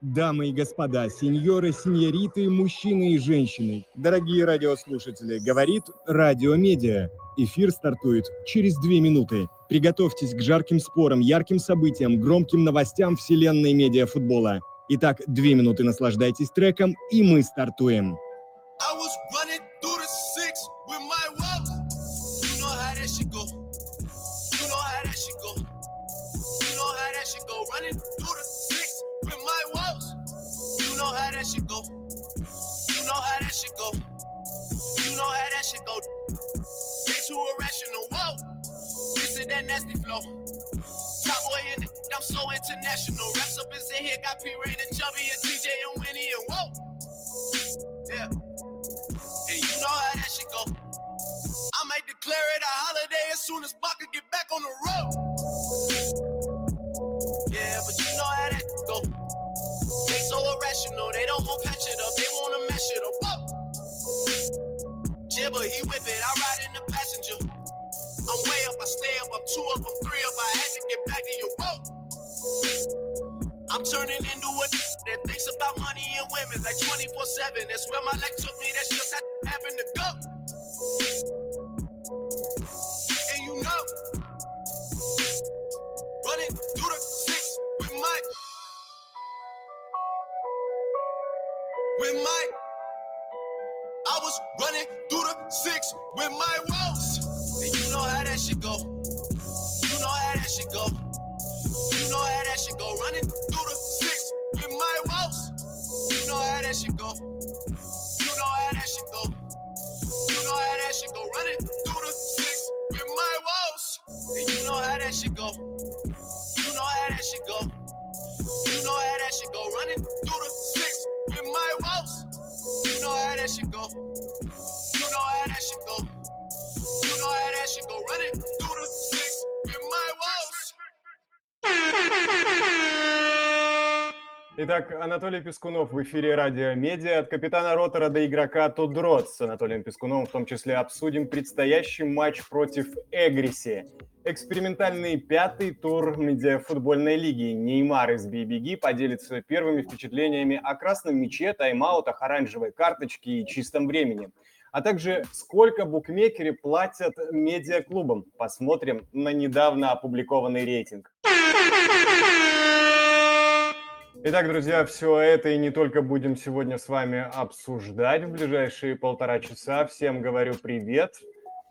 Дамы и господа, сеньоры, сеньориты, мужчины и женщины, дорогие радиослушатели, говорит Радио Медиа. Эфир стартует через две минуты. Приготовьтесь к жарким спорам, ярким событиям, громким новостям вселенной медиафутбола. Итак, две минуты наслаждайтесь треком, и мы стартуем. I was nasty flow. Top in the, I'm so international. Reps up in here, got P Ray and Chubby and TJ and Winnie and whoa. Yeah. And you know how that shit go. I might declare it a holiday as soon as Baka get back on the road. Yeah, but you know how that go. They so irrational, they don't want patch it up, they wanna mash it up. Whoa. Jibber, he whip it, I ride in the. I'm way up, I stay up, I'm two up, I'm three up, I had to get back in your road. I'm turning into a that thinks about money and women like 24 7. That's where my life took me, that's just how having to go. And you know, running through the six with my, with my, I was running through the six with my woes. You know how that shit go. You know how that shit go. You know how that shit go. Running through the six with my woes. You know how that shit go. You know how that shit go. You know how that shit go. Running through the six with my woes. And you know how that shit go. You know how that shit go. You know how that shit go. Running through the six with my woes. You know how that shit go. You know how that shit go. Итак, Анатолий Пескунов в эфире Радио Медиа. От капитана ротора до игрока Тудрот с Анатолием Пескуновым в том числе обсудим предстоящий матч против Эгриси. Экспериментальный пятый тур медиафутбольной лиги. Неймар из BBG поделится первыми впечатлениями о красном мяче, тайм-аутах, оранжевой карточке и чистом времени. А также сколько букмекеры платят медиаклубам. Посмотрим на недавно опубликованный рейтинг. Итак, друзья, все это и не только будем сегодня с вами обсуждать в ближайшие полтора часа. Всем говорю привет.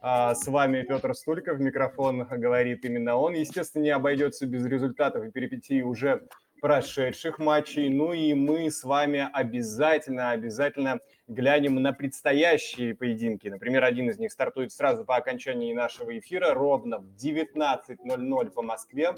А, С вами Петр Стульков, микрофон говорит именно он. Естественно, не обойдется без результатов и перипетий уже прошедших матчей. Ну и мы с вами обязательно, обязательно глянем на предстоящие поединки. Например, один из них стартует сразу по окончании нашего эфира, ровно в 19.00 по Москве.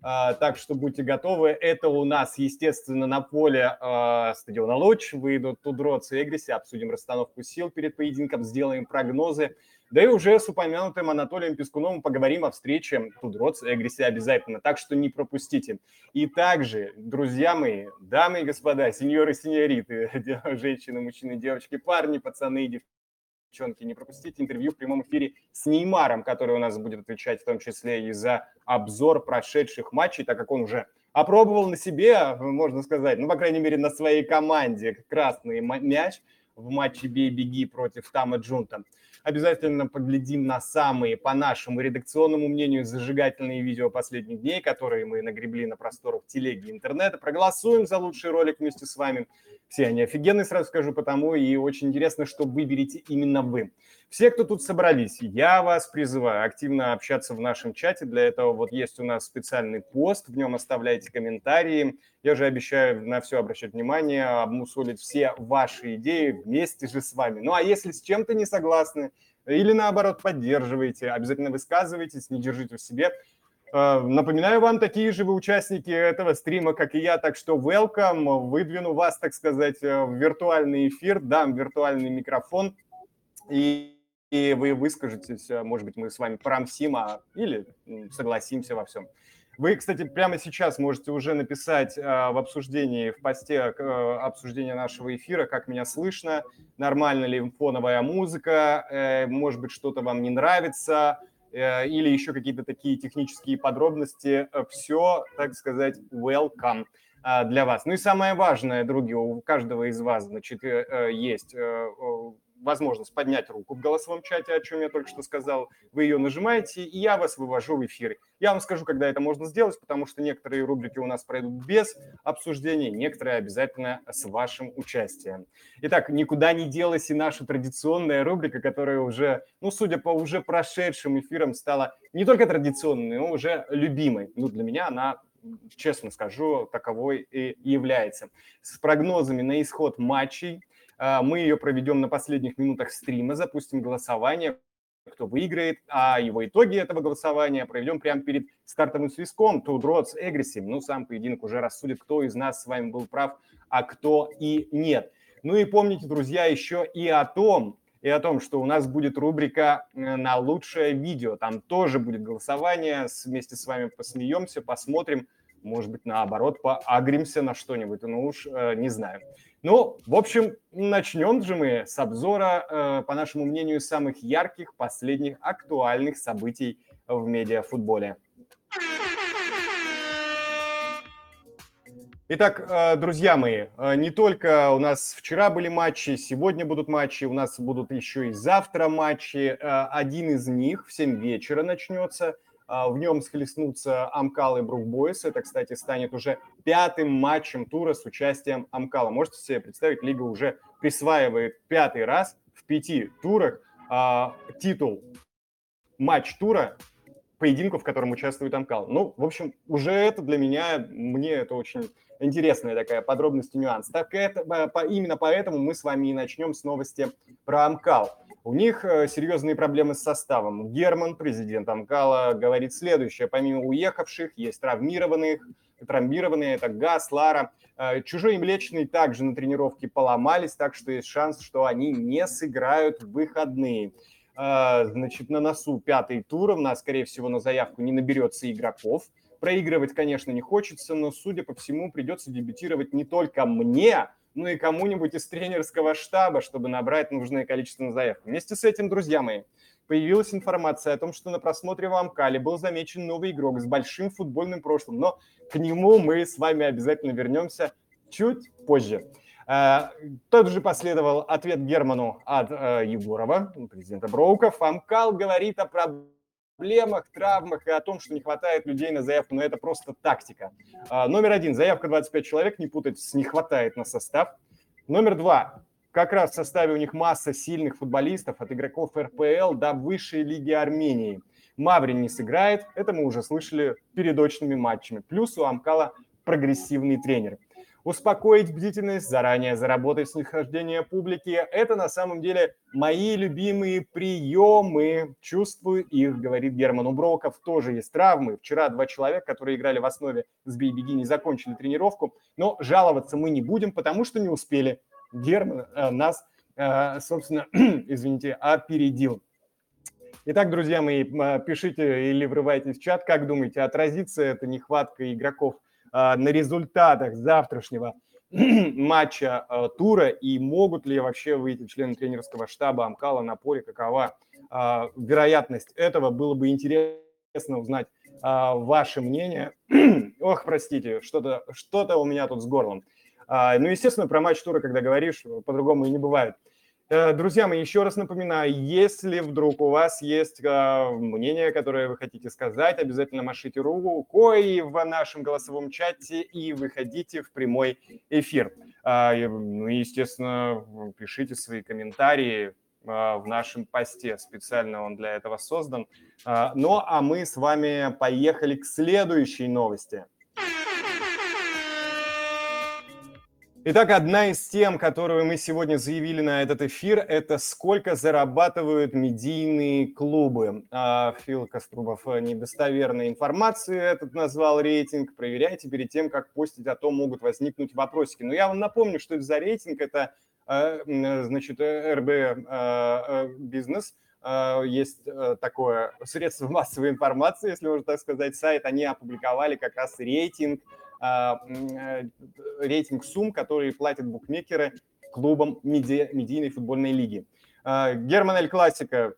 А, Так что будьте готовы. Это у нас, естественно, на поле а, стадиона Луч. Выйдут Тудроц и Эгриси, обсудим расстановку сил перед поединком, сделаем прогнозы. Да и уже с упомянутым Анатолием Пескуновым поговорим о встрече Тудроц и Эгриси обязательно. Так что не пропустите. И также, друзья мои, дамы и господа, сеньоры и сеньориты, женщины, мужчины, девочки, парни, пацаны и девчонки, не пропустите интервью в прямом эфире с Неймаром, который у нас будет отвечать в том числе и за обзор прошедших матчей, так как он уже опробовал на себе, можно сказать, ну, по крайней мере, на своей команде красный мяч в матче «Бей-беги» против Тама Джунта. Обязательно поглядим на самые, по нашему редакционному мнению, зажигательные видео последних дней, которые мы нагребли на просторах телеги интернета. Проголосуем за лучший ролик вместе с вами. Все они офигенные, сразу скажу, потому и очень интересно, что выберете именно вы. Все, кто тут собрались, я вас призываю активно общаться в нашем чате. Для этого вот есть у нас специальный пост, в нем оставляйте комментарии. Я же обещаю на все обращать внимание, обмусолить все ваши идеи вместе же с вами. Ну а если с чем-то не согласны или наоборот поддерживаете, обязательно высказывайтесь, не держите в себе. Э, Напоминаю вам, такие же вы участники этого стрима, как и я, так что welcome, выдвину вас, так сказать, э, в виртуальный эфир, дам виртуальный микрофон, и, и вы выскажетесь, э, может быть, мы с вами промсим, а, или согласимся во всем. Вы, кстати, прямо сейчас можете уже написать э, в обсуждении, в посте э, обсуждения нашего эфира, как меня слышно, нормально ли фоновая музыка, э, может быть, что-то вам не нравится, или еще какие-то такие технические подробности. Все, так сказать, welcome. для вас. Ну и самое важное, други, у каждого из вас, значит, есть возможность поднять руку в голосовом чате, о чем я только что сказал. Вы ее нажимаете, и я вас вывожу в эфир. Я вам скажу, когда это можно сделать, потому что некоторые рубрики у нас пройдут без обсуждения, некоторые обязательно с вашим участием. Итак, никуда не делась и наша традиционная рубрика, которая уже, ну, судя по уже прошедшим эфирам, стала не только традиционной, но уже любимой. Ну, для меня она честно скажу, таковой и является. С прогнозами на исход матчей мы ее проведем на последних минутах стрима, запустим голосование, кто выиграет, а его итоги этого голосования проведем прямо перед стартовым. Two Drots Aggressive. Ну, сам поединок уже рассудит, кто из нас с вами был прав, а кто и нет. Ну и помните, друзья, еще и о том, и о том, что у нас будет рубрика э, на лучшее видео. Там тоже будет голосование. Вместе с вами посмеемся, посмотрим, может быть, наоборот, поагримся на что-нибудь, ну уж э, не знаю. Ну, в общем, начнем же мы с обзора, э, по нашему мнению, самых ярких, последних, актуальных событий в медиафутболе. Итак, э, друзья мои, э, не только у нас вчера были матчи, сегодня будут матчи, у нас будут еще и завтра матчи. Один из них в 7 вечера начнется – в нем схлестнутся Амкал и Брукбойс. Это, кстати, станет уже пятым матчем тура с участием Амкала. Можете себе представить, Лига уже присваивает пятый раз в пяти турах а, титул матч тура поединку, в котором участвует Амкал. Ну, в общем, уже это для меня, мне это очень интересная такая подробность и нюанс. Так это, по, именно поэтому мы с вами и начнем с новости про Амкал. У них э, серьезные проблемы с составом. Герман, президент Амкала, говорит следующее. Помимо уехавших, есть травмированных, травмированные, это Газ, Лара. Э, чужой и Млечный также на тренировке поломались, так что есть шанс, что они не сыграют в выходные. Э, значит, на носу пятый тур, у нас, скорее всего, на заявку не наберется игроков. Проигрывать, конечно, не хочется, но, судя по всему, придется дебютировать не только мне, ну и кому-нибудь из тренерского штаба, чтобы набрать нужное количество на заявку. Вместе с этим, друзья мои, появилась информация о том, что на просмотре в Амкале был замечен новый игрок с большим футбольным прошлым, но к нему мы с вами обязательно вернемся чуть позже. Uh, тот же последовал ответ Герману от uh, Егорова, президента Броуков. Амкал говорит о проблеме проблемах, травмах и о том, что не хватает людей на заявку, но это просто тактика. А, номер один, заявка 25 человек, не путать с не хватает на состав. Номер два, как раз в составе у них масса сильных футболистов, от игроков РПЛ до высшей лиги Армении. Маврин не сыграет, это мы уже слышали перед очными матчами. Плюс у Амкала прогрессивный тренер успокоить бдительность, заранее заработать снисхождение публики. Это на самом деле мои любимые приемы. Чувствую их, говорит Герман Уброков. Тоже есть травмы. Вчера два человека, которые играли в основе с Бейбеги, не закончили тренировку. Но жаловаться мы не будем, потому что не успели. Герман э, нас, э, собственно, извините, опередил. Итак, друзья мои, э, пишите или врывайтесь в чат, как думаете, отразится эта нехватка игроков – на результатах завтрашнего матча а, тура и могут ли вообще выйти члены тренерского штаба Амкала на поле, какова а, вероятность этого, было бы интересно узнать ваше мнение. Ох, простите, что-то что у меня тут с горлом. Ну, естественно, про матч тура, когда говоришь, по-другому и не бывает. Э, друзья мои, еще раз напоминаю, если вдруг у вас есть э, мнение, которое вы хотите сказать, обязательно машите рукой в нашем голосовом чате и выходите в прямой эфир. А, ну естественно, пишите свои комментарии в нашем посте. Специально он для этого создан. А, ну а мы с вами поехали к следующей новости. Итак, одна из тем, которую мы сегодня заявили на этот эфир, это сколько зарабатывают медийные клубы. А, Фил Кострубов э, недостоверной информации этот назвал рейтинг. Проверяйте перед тем, как постить, а то могут возникнуть вопросики. Но я вам напомню, что это за рейтинг. Это, э, значит, РБ э, бизнес – есть такое средство массовой информации, если можно так сказать, сайт, они опубликовали как раз рейтинг э, рейтинг сумм, которые платят букмекеры клубам меди, медийной футбольной лиги. А, Герман Эль Классика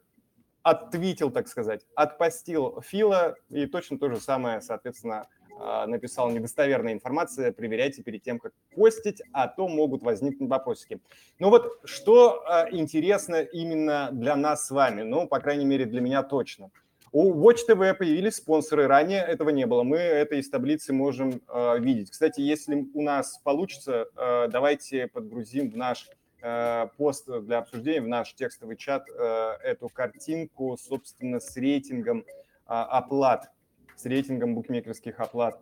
оттвитил, так сказать, отпостил Фила, и точно то же самое, соответственно, э, написал недостоверная информация, проверяйте перед тем, как постить, а то могут возникнуть вопросики. Ну вот, что э, интересно именно для нас с вами, ну, по крайней мере, для меня точно. У Watch TV появились спонсоры, ранее этого не было, мы это из таблицы можем э, видеть. Кстати, если у нас получится, э, давайте подгрузим в наш Э, пост для обсуждения в наш текстовый чат э, эту картинку, собственно, с рейтингом а, оплат, с рейтингом букмекерских оплат.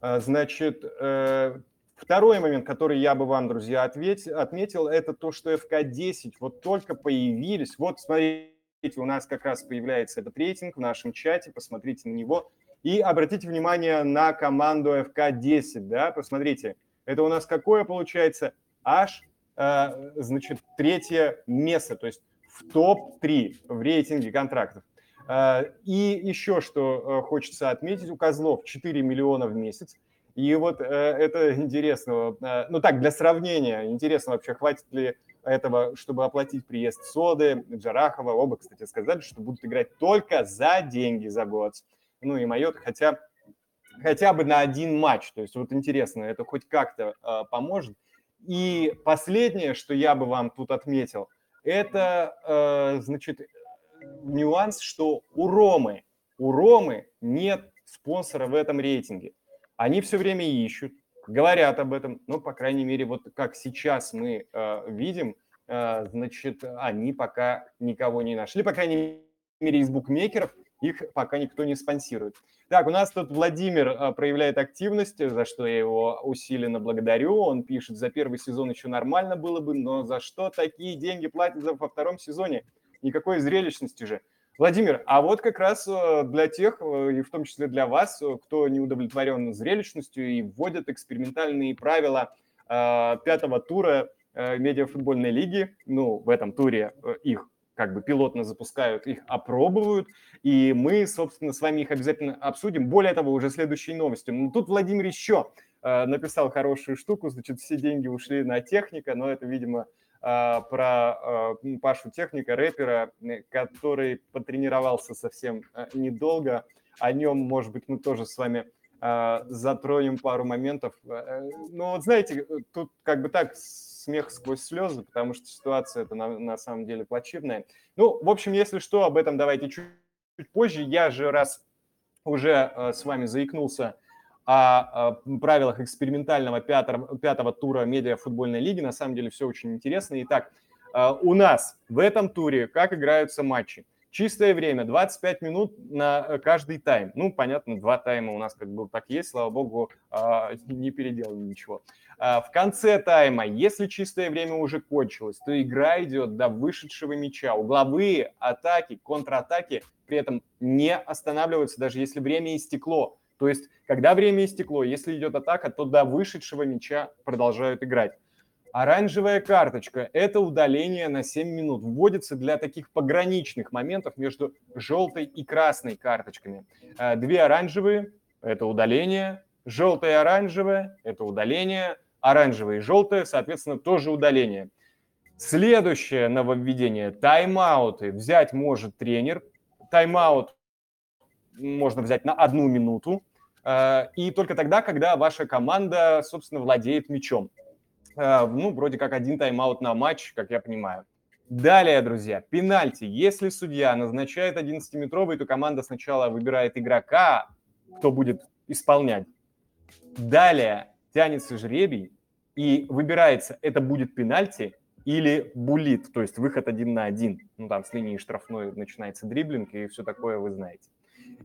Э, значит, второй момент, который я бы вам, друзья, ответь, отметил, это то, что FK10 вот только появились. Вот, смотрите, у нас как раз появляется этот рейтинг в нашем чате, посмотрите на него. И обратите внимание на команду FK10, да, посмотрите. Это у нас какое получается? Аж Э, значит, третье место, то есть в топ-3 в рейтинге контрактов. Э, и еще что э, хочется отметить, у Козлов 4 миллиона в месяц. И вот это интересно, ну так, для сравнения, интересно вообще, хватит ли этого, чтобы оплатить приезд Соды, Джарахова. Оба, кстати, сказали, что будут играть только за деньги за год. Ну и Майот, хотя, хотя бы на один матч. То есть вот интересно, это хоть как-то э, поможет. И последнее, что я бы вам тут отметил, это, э, значит, нюанс, что у Ромы, у Ромы нет спонсора в этом рейтинге. Они все время ищут, говорят об этом, ну, по крайней мере, вот как сейчас мы э, видим, э, значит, они пока никого не нашли, по крайней мере, из букмекеров их пока никто не спонсирует. Так, у нас тут Владимир а, проявляет активность, за что я его усиленно благодарю. Он пишет, за первый сезон еще нормально было бы, но за что такие деньги платят во втором сезоне? Никакой зрелищности же. Владимир, а вот как раз а, для тех, а, и в том числе для вас, кто не удовлетворен зрелищностью и вводят экспериментальные правила пятого тура медиафутбольной лиги, ну, в этом туре их как бы пилотно запускают, их опробуют, и мы, собственно, с вами их обязательно обсудим. Более того, уже следующей новостью. Ну, тут Владимир еще э, написал хорошую штуку, значит, все деньги ушли на техника, но это, видимо, э, про э, Пашу техника, рэпера, который потренировался совсем э, недолго. О нем, может быть, мы тоже с вами затронем пару моментов. Э, ну, вот знаете, тут как бы так смех сквозь слезы, потому что ситуация это на, на самом деле плачевная. Ну, в общем, если что, об этом давайте чуть, чуть позже. Я же раз уже с вами заикнулся о, правилах экспериментального пятого, пятого тура медиа-футбольной лиги. На самом деле все очень интересно. Итак, э, у нас в этом туре как играются матчи? Чистое время, 25 минут на э, каждый тайм. Ну, понятно, два тайма у нас как бы так есть, слава богу, а, не переделали ничего. В конце тайма, если чистое время уже кончилось, то игра идет до вышедшего мяча. Угловые атаки, контратаки при этом не останавливаются, даже если время истекло. То есть, когда время истекло, если идет атака, то до вышедшего мяча продолжают играть. Оранжевая карточка – это удаление на 7 минут. Вводится для таких пограничных моментов между желтой и красной карточками. Э, две оранжевые – это удаление. Желтая и оранжевая – это удаление. Оранжевая и желтая, соответственно, тоже удаление. Следующее нововведение – тайм-ауты. Взять может тренер. Тайм-аут можно взять на одну минуту. Э, и только тогда, когда ваша команда, собственно, владеет мячом. Э, ну, вроде как один тайм-аут на матч, как я понимаю. Далее, друзья, пенальти. Если судья назначает 11-метровый, то команда сначала выбирает игрока, кто будет исполнять. Далее тянется жребий, и выбирается, это будет пенальти или булит, то есть выход один на один. Ну, там с линии штрафной начинается дриблинг и все такое вы знаете.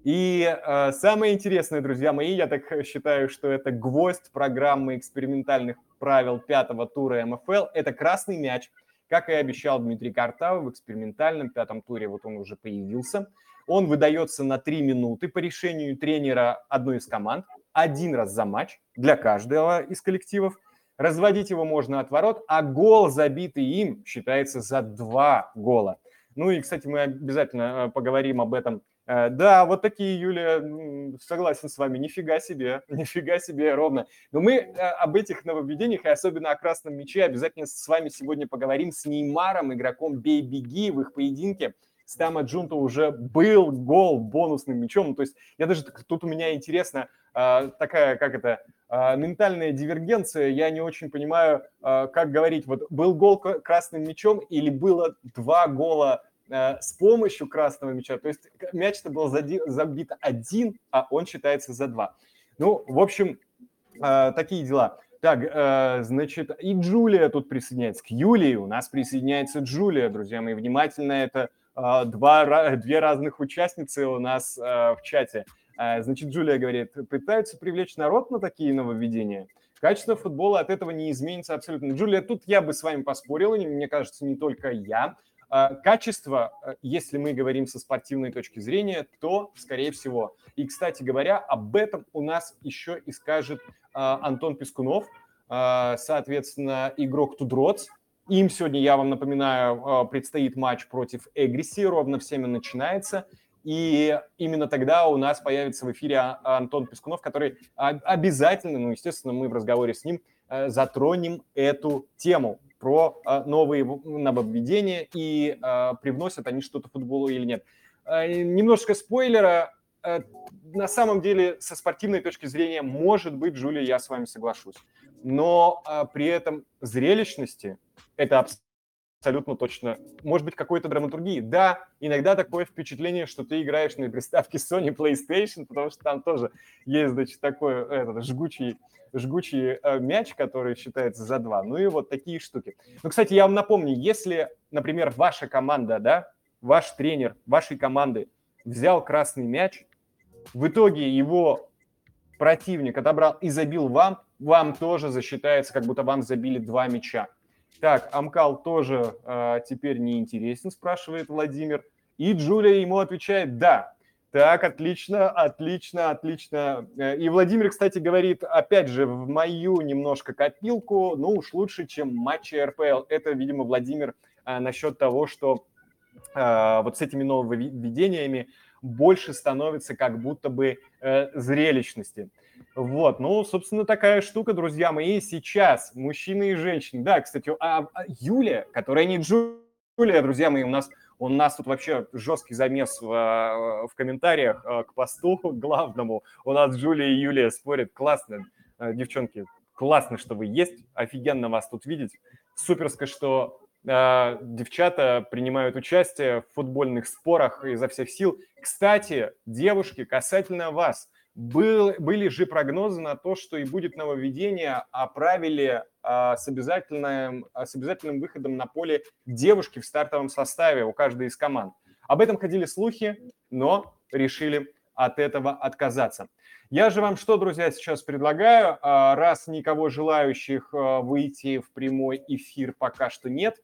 И э, самое интересное, друзья мои, я так считаю, что это гвоздь программы экспериментальных правил пятого тура МФЛ, это красный мяч. Как и обещал Дмитрий Картав в экспериментальном пятом туре, вот он уже появился. Он выдается на три минуты по решению тренера одной из команд, один раз за матч для каждого из коллективов. Разводить его можно от ворот, а гол, забитый им, считается за два гола. Ну и, кстати, мы обязательно э, поговорим об этом да, вот такие, Юлия, согласен с вами, нифига себе, нифига себе ровно. Но мы э, об этих нововведениях и особенно о красном мяче обязательно с вами сегодня поговорим с Неймаром, игроком Бей-Беги в их поединке с Тама Джунта уже был гол бонусным мячом. То есть я даже тут у меня интересно э, такая, как это, э, ментальная дивергенция. Я не очень понимаю, э, как говорить, вот был гол красным мячом или было два гола э, с помощью красного мяча. То есть мяч-то был забит один, а он считается за два. Ну, в общем, э, такие дела. Так, э, значит, и Джулия тут присоединяется. К Юлии у нас присоединяется Джулия, друзья мои. Внимательно, это э, два, две разных участницы у нас э, в чате. Э, значит, Джулия говорит, пытаются привлечь народ на такие нововведения. Качество футбола от этого не изменится абсолютно. Джулия, тут я бы с вами поспорил, мне кажется, не только я. А, качество, э, если мы говорим со спортивной точки зрения, то, скорее всего. И, кстати говоря, об этом у нас еще и скажет а, Антон Пескунов, а, соответственно, игрок Тудроц. Им сегодня, я вам напоминаю, предстоит матч против Эгриси, ровно в 7 начинается. И именно тогда у нас появится в эфире Антон Пескунов, который обязательно, ну, естественно, мы в разговоре с ним э, затронем эту тему про а, новые нововведения и а, привносят они что-то футболу или нет. А, немножко спойлера. На самом деле, со спортивной точки зрения, может быть, Джулия, я с вами соглашусь. Но при этом зрелищности это абсолютно точно. Может быть, какой-то драматургии. Да, иногда такое впечатление, что ты играешь на приставке Sony PlayStation, потому что там тоже есть, значит, такой этот, жгучий жгучий э, мяч, который считается за два. Ну и вот такие штуки. Ну, кстати, я вам напомню, если, например, ваша команда, да, ваш тренер вашей команды взял красный мяч, в итоге его противник отобрал и забил вам, вам тоже засчитается, как будто вам забили два мяча. Так, Амкал тоже э, теперь не интересен, спрашивает Владимир. И Джулия ему отвечает, да, так, отлично, отлично, отлично. Э, и Владимир, кстати, говорит, опять же, в мою немножко копилку, ну уж лучше, чем матчи РПЛ. Это, видимо, Владимир а, насчет того, что а, вот с этими нововведениями больше становится как будто бы э, зрелищности. Вот, ну, собственно, такая штука, друзья мои, сейчас мужчины и женщины. Да, кстати, а, а Юля, которая не Джулия, друзья мои, у нас у нас тут вообще жесткий замес в, э, в комментариях э, к посту главному. У нас Джулия и Юлия спорят. Классно, э, девчонки, классно, что вы есть. Офигенно вас тут видеть. Суперско, что девчата принимают участие в футбольных спорах изо всех сил. Кстати, девушки, касательно вас – был, были же прогнозы на то, что и будет нововведение о правиле а, с, обязательным, а, с обязательным выходом на поле девушки в стартовом составе у каждой из команд. Об этом ходили слухи, но решили от этого отказаться. Я же вам что, друзья, сейчас предлагаю, а, раз никого желающих а, выйти в прямой эфир пока что нет,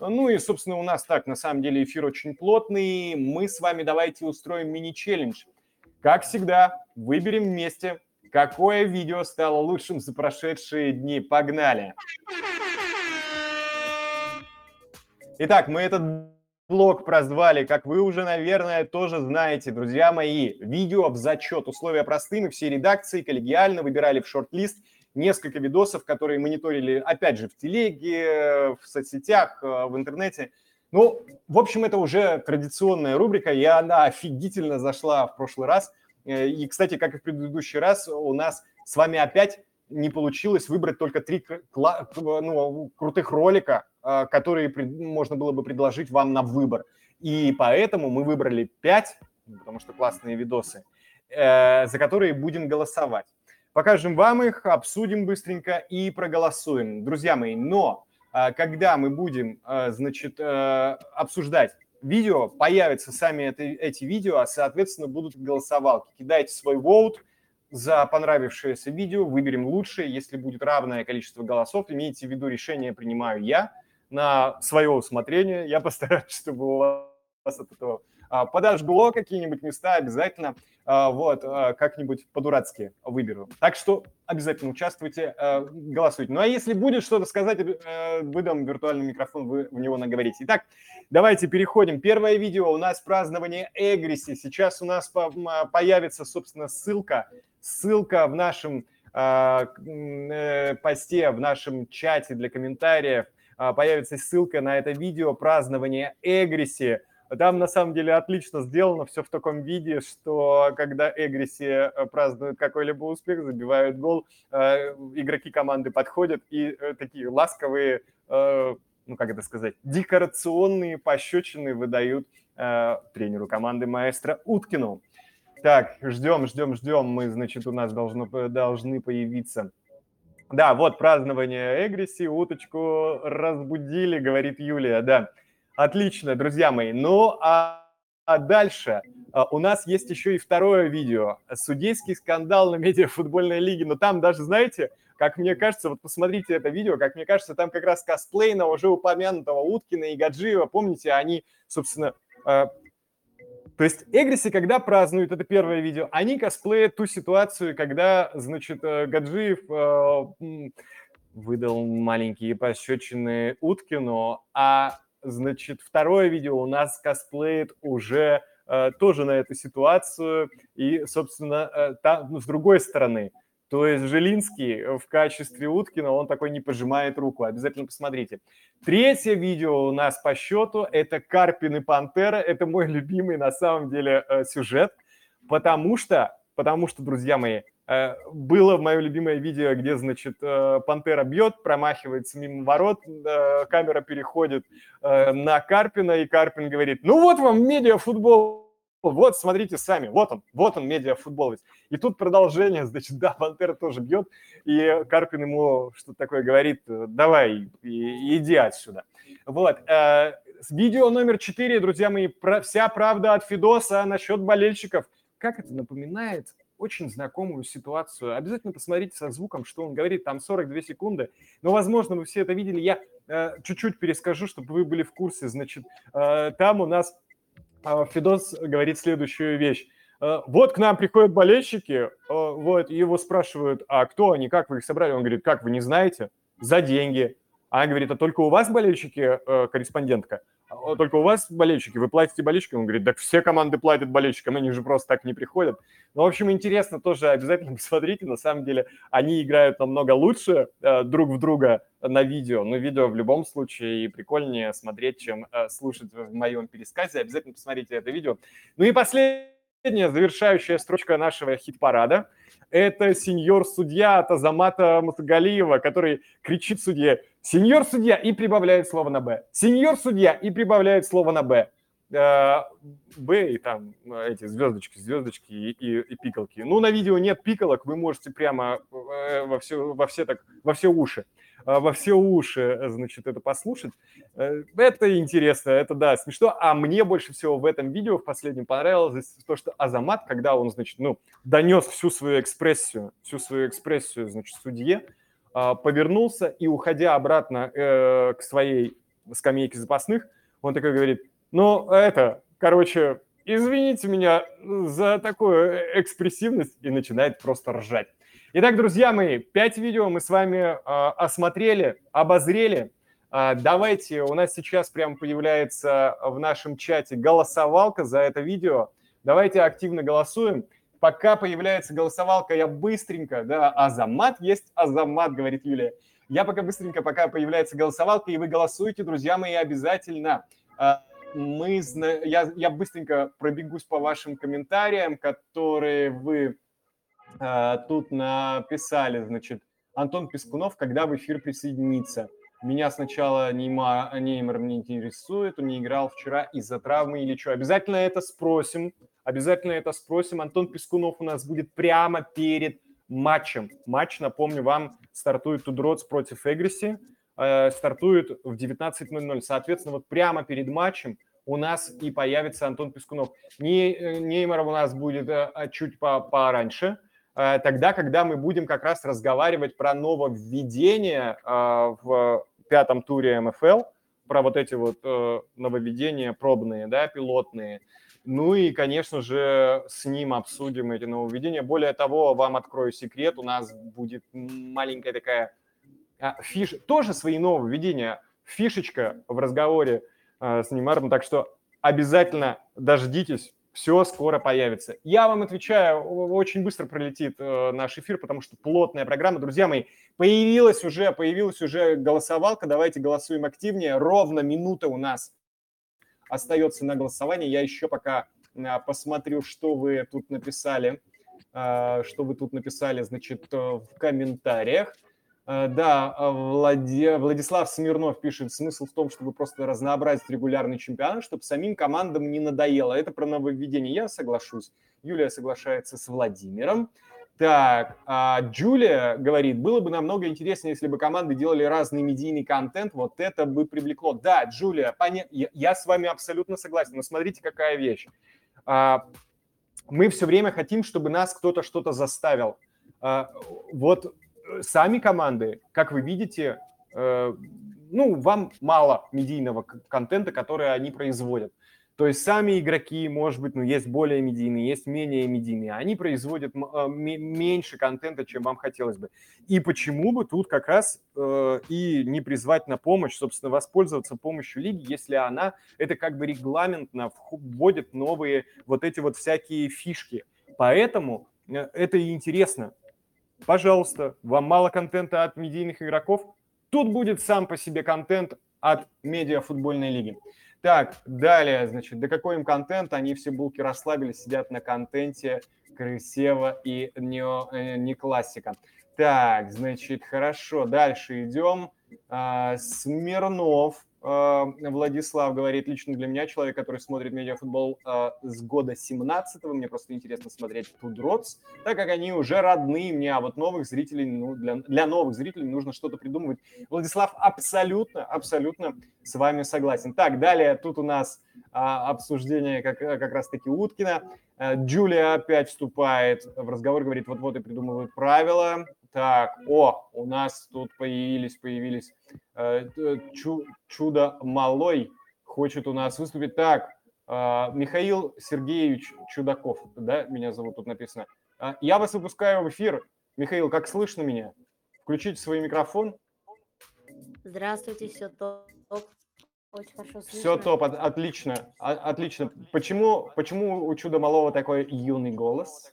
ну и, собственно, у нас так, на самом деле, эфир очень плотный, мы с вами давайте устроим мини-челлендж – как всегда, выберем вместе, какое видео стало лучшим за прошедшие дни. Погнали! Итак, мы этот блог прозвали, как вы уже, наверное, тоже знаете, друзья мои, видео в зачет. Условия просты, мы все редакции коллегиально выбирали в шорт-лист несколько видосов, которые мониторили, опять же, в телеге, в соцсетях, в интернете – ну, в общем, это уже традиционная рубрика, и она офигительно зашла в прошлый раз. Э, и, кстати, как и в предыдущий раз, у нас с вами опять не получилось выбрать только три ну, крутых ролика, э, которые можно было бы предложить вам на выбор. И поэтому мы выбрали пять, потому что классные видосы, э, за которые будем голосовать. Покажем вам их, обсудим быстренько и проголосуем. Друзья мои, но а, когда мы будем, а, значит, э, обсуждать видео, появятся сами это, эти видео, а, соответственно, будут голосовалки. Кидайте свой воут за понравившееся видео, выберем лучшее. Если будет равное количество голосов, имейте в виду, решение принимаю я на свое усмотрение. Я постараюсь, чтобы у вас от этого а, подожгло какие-нибудь места, обязательно а, вот а, как-нибудь по-дурацки выберу. Так что обязательно участвуйте, голосуйте. Ну а если будет что-то сказать, э, выдам виртуальный микрофон, вы в него наговорите. Итак, давайте переходим. Первое видео у нас празднование Эгриси. Сейчас у нас появится, собственно, ссылка, ссылка в нашем э, посте, в нашем чате для комментариев. Появится ссылка на это видео празднование Эгриси. Там на самом деле отлично сделано все в таком виде, что когда Эгриси э, празднуют какой-либо успех, забивают гол, э, игроки команды подходят и э, такие ласковые, ну как это сказать, декорационные пощечины выдают тренеру команды маэстро Уткину. Так, ждем, ждем, ждем. Мы, значит, у нас должно, должны появиться да, вот празднование Эгриси, уточку разбудили, говорит Юлия, да. Отлично, друзья мои. Ну, а, а дальше а, у нас есть еще и второе видео. Судейский скандал на медиафутбольной лиге. Но там даже, знаете, как мне кажется, вот посмотрите это видео, как мне кажется, там как раз косплей на уже упомянутого Уткина и Гаджиева. Помните, они, собственно, а, то есть Эгриси, когда празднуют, это первое видео, они косплеят ту ситуацию, когда, значит, э, Гаджиев э, выдал маленькие пощечины Уткину, а, значит, второе видео у нас косплеит уже э, тоже на эту ситуацию и, собственно, э, там, ну, с другой стороны – то есть Жилинский в качестве Уткина, он такой не пожимает руку. Обязательно посмотрите. Третье видео у нас по счету – это Карпин и Пантера. Это мой любимый на самом деле э, сюжет, потому что, потому что, друзья мои, э, было мое любимое видео, где, значит, э, Пантера бьет, промахивается мимо ворот, камера переходит на Карпина, и Карпин говорит, ну вот вам медиафутбол вот, смотрите сами, вот он, вот он, медиафутбол. И тут продолжение, значит, да, Пантера тоже бьет, и Карпин ему что-то такое говорит, давай, иди отсюда. Вот, э, видео номер четыре, друзья мои, вся правда от Фидоса насчет болельщиков. Как это напоминает очень знакомую ситуацию. Обязательно посмотрите со звуком, что он говорит, там 42 секунды. Но, возможно, вы все это видели. Я э, чуть-чуть перескажу, чтобы вы были в курсе. Значит, э, там у нас а, Фидос говорит следующую вещь. «Э, вот к нам приходят болельщики, э, вот, его спрашивают, а кто они, как вы их собрали? Он говорит, как вы не знаете? За деньги. А она говорит, а только у вас болельщики, э, корреспондентка? «А, только у вас болельщики, вы платите болельщикам? Он говорит, так все команды платят болельщикам, они же просто так не приходят. Ну, в общем, интересно тоже, обязательно посмотрите, на самом деле они играют намного лучше э, друг в друга на видео, но видео в любом случае и прикольнее смотреть, чем э, слушать в моем пересказе. Обязательно посмотрите это видео. Ну и последняя завершающая строчка нашего хит-парада – это сеньор-судья от Азамата Мусагалиева, который кричит судье «Сеньор судья» и прибавляет слово на «б». «Сеньор судья» и прибавляет слово на «б». Э, Б и там эти звездочки, звездочки и, и, и пикалки. Ну, на видео нет пикалок, вы можете прямо э, во все, во все, так, во все уши э, во все уши, значит, это послушать. Это интересно, это, да, смешно. А мне больше всего в этом видео в последнем понравилось то, что Азамат, когда он, значит, ну, донес всю свою экспрессию, всю свою экспрессию, значит, судье, повернулся и, уходя обратно к своей скамейке запасных, он такой говорит, ну, это, короче, извините меня за такую экспрессивность и начинает просто ржать. Итак, друзья мои, пять видео мы с вами э, осмотрели, обозрели. Э, давайте, у нас сейчас прямо появляется в нашем чате голосовалка за это видео. Давайте активно голосуем. Пока появляется голосовалка, я быстренько, да, Азамат есть Азамат, говорит Юлия. Я пока быстренько, пока появляется голосовалка, и вы голосуете, друзья мои, обязательно мы, я, я быстренько пробегусь по вашим комментариям, которые вы э, тут написали. Значит, Антон Пескунов, когда в эфир присоединится? Меня сначала Неймар, Неймар не интересует, он не играл вчера из-за травмы или что. Обязательно это спросим, обязательно это спросим. Антон Пескунов у нас будет прямо перед матчем. Матч, напомню вам, стартует Тудроц против Эгриси. Э, стартует в 19.00. Соответственно, вот прямо перед матчем у нас и появится Антон Пескунов. Не, э, Неймар у нас будет э, а чуть по, пораньше, тогда, когда мы будем как раз разговаривать про нововведение в пятом туре МФЛ, про вот эти вот нововведения пробные, да, пилотные. Ну и, конечно же, с ним обсудим эти нововведения. Более того, вам открою секрет, у нас будет маленькая такая а, фиш, тоже свои нововведения, фишечка в разговоре э, с Неймаром, так что обязательно дождитесь, все скоро появится. Я вам отвечаю, очень быстро пролетит э, наш эфир, потому что плотная программа. Друзья мои, появилась уже, появилась уже голосовалка, давайте голосуем активнее. Ровно минута у нас остается на голосование. Я еще пока посмотрю, что вы тут написали, что вы тут написали, значит, в комментариях. Да, Влади... Владислав Смирнов пишет, смысл в том, чтобы просто разнообразить регулярный чемпионат, чтобы самим командам не надоело. Это про нововведение. Я соглашусь. Юлия соглашается с Владимиром. Так, а Джулия говорит, было бы намного интереснее, если бы команды делали разный медийный контент, вот это бы привлекло. Да, Джулия, поня... я, с вами абсолютно согласен, но смотрите, какая вещь. А, мы все время хотим, чтобы нас кто-то что-то заставил. А, вот сами команды, как вы видите, э, ну, вам мало медийного контента, который они производят. То есть сами игроки, может быть, ну, есть более медийные, есть менее медийные. Они производят э, меньше контента, чем вам хотелось бы. И почему бы тут как раз э, и не призвать на помощь, собственно, воспользоваться помощью лиги, если она, это как бы регламентно вводит новые вот эти вот всякие фишки. Поэтому э, это и интересно. Пожалуйста, вам мало контента от медийных игроков? Тут будет сам по себе контент от медиафутбольной лиги. Так, далее, значит, да какой им контент, они все булки расслабились, сидят на контенте Крысева и не, э, не классика. Так, значит, хорошо, дальше идем. А, Смирнов Владислав говорит, лично для меня, человек, который смотрит медиафутбол э, с года 17-го, мне просто интересно смотреть Тудроц, так как они уже родные мне, а вот новых зрителей, ну, для, для новых зрителей нужно что-то придумывать. Владислав абсолютно, абсолютно с вами согласен. Так, далее тут у нас э, обсуждение как, как раз-таки Уткина. Джулия опять вступает в разговор, говорит, вот-вот и придумывают правила. Так, о, у нас тут появились, появились э, чу, чудо малой хочет у нас выступить. Так, э, Михаил Сергеевич Чудаков, да, меня зовут, тут написано. Э, я вас выпускаю в эфир. Михаил, как слышно меня? Включите свой микрофон. Здравствуйте, все топ. Очень хорошо слышно. Все топ, от, отлично, отлично. Почему, почему у Чуда Малого такой юный голос?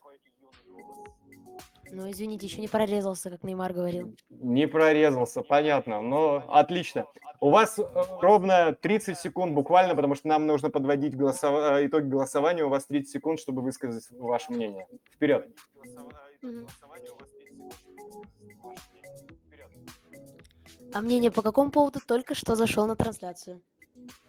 Ну, извините, еще не прорезался, как Неймар говорил. Не прорезался, понятно. Но отлично. У вас э, ровно 30 секунд буквально, потому что нам нужно подводить голосов... Э, итоги голосования. У вас 30 секунд, чтобы высказать ваше мнение. Вперед. А мнение по какому поводу только что зашел на трансляцию?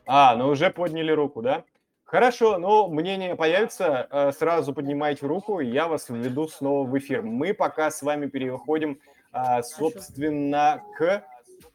А, ну уже подняли руку, да? Хорошо, но мнение появится, э, сразу поднимайте руку, и я вас введу снова в эфир. Мы пока с вами переходим, а, собственно, к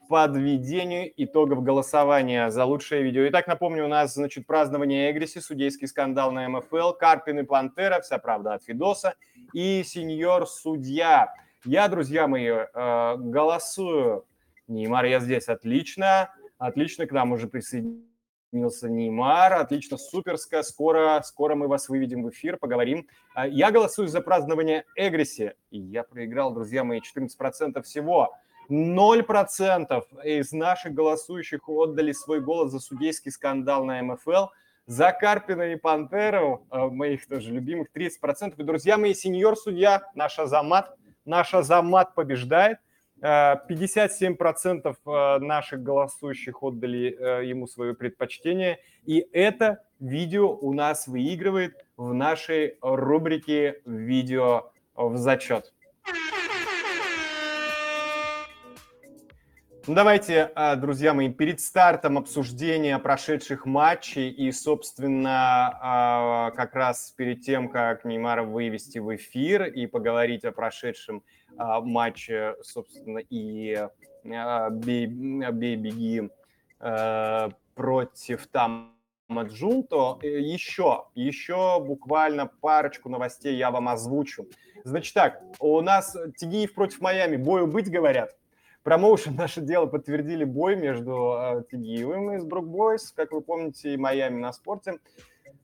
подведению итогов голосования за лучшее видео. Итак, напомню, у нас, значит, празднование Эгриси, судейский скандал на МФЛ, Карпин и Пантера, вся правда от Фидоса, и сеньор-судья. Я, друзья мои, э, голосую. Неймар, я здесь, отлично. Отлично, к нам уже присоединился присоединился Неймар. Отлично, суперская. Скоро, скоро мы вас выведем в эфир, поговорим. А, я голосую за празднование Эгриси. Я проиграл, друзья мои, 14% всего. 0% из наших голосующих отдали свой голос за судейский скандал на МФЛ. За Карпина и Пантеру, а, моих тоже любимых, 30%. И, друзья мои, сеньор-судья, наш Азамат, наш Азамат побеждает – 57% э, наших голосующих отдали э, ему свое предпочтение. И это видео у нас выигрывает в нашей рубрике «Видео в зачет». Ну, давайте, э, друзья мои, перед стартом обсуждения прошедших матчей и, собственно, как раз перед тем, как Неймара вывести в эфир и поговорить о прошедшем матче, собственно, и а, бей-беги э, против там Джунто. Э, еще, еще буквально парочку новостей я вам озвучу. Значит так, у нас Тигиев против Майами. Бою быть, говорят. Промоушен наше дело подтвердили бой между э, Тигиевым из Брук Бойс, как вы помните, и Майами на спорте.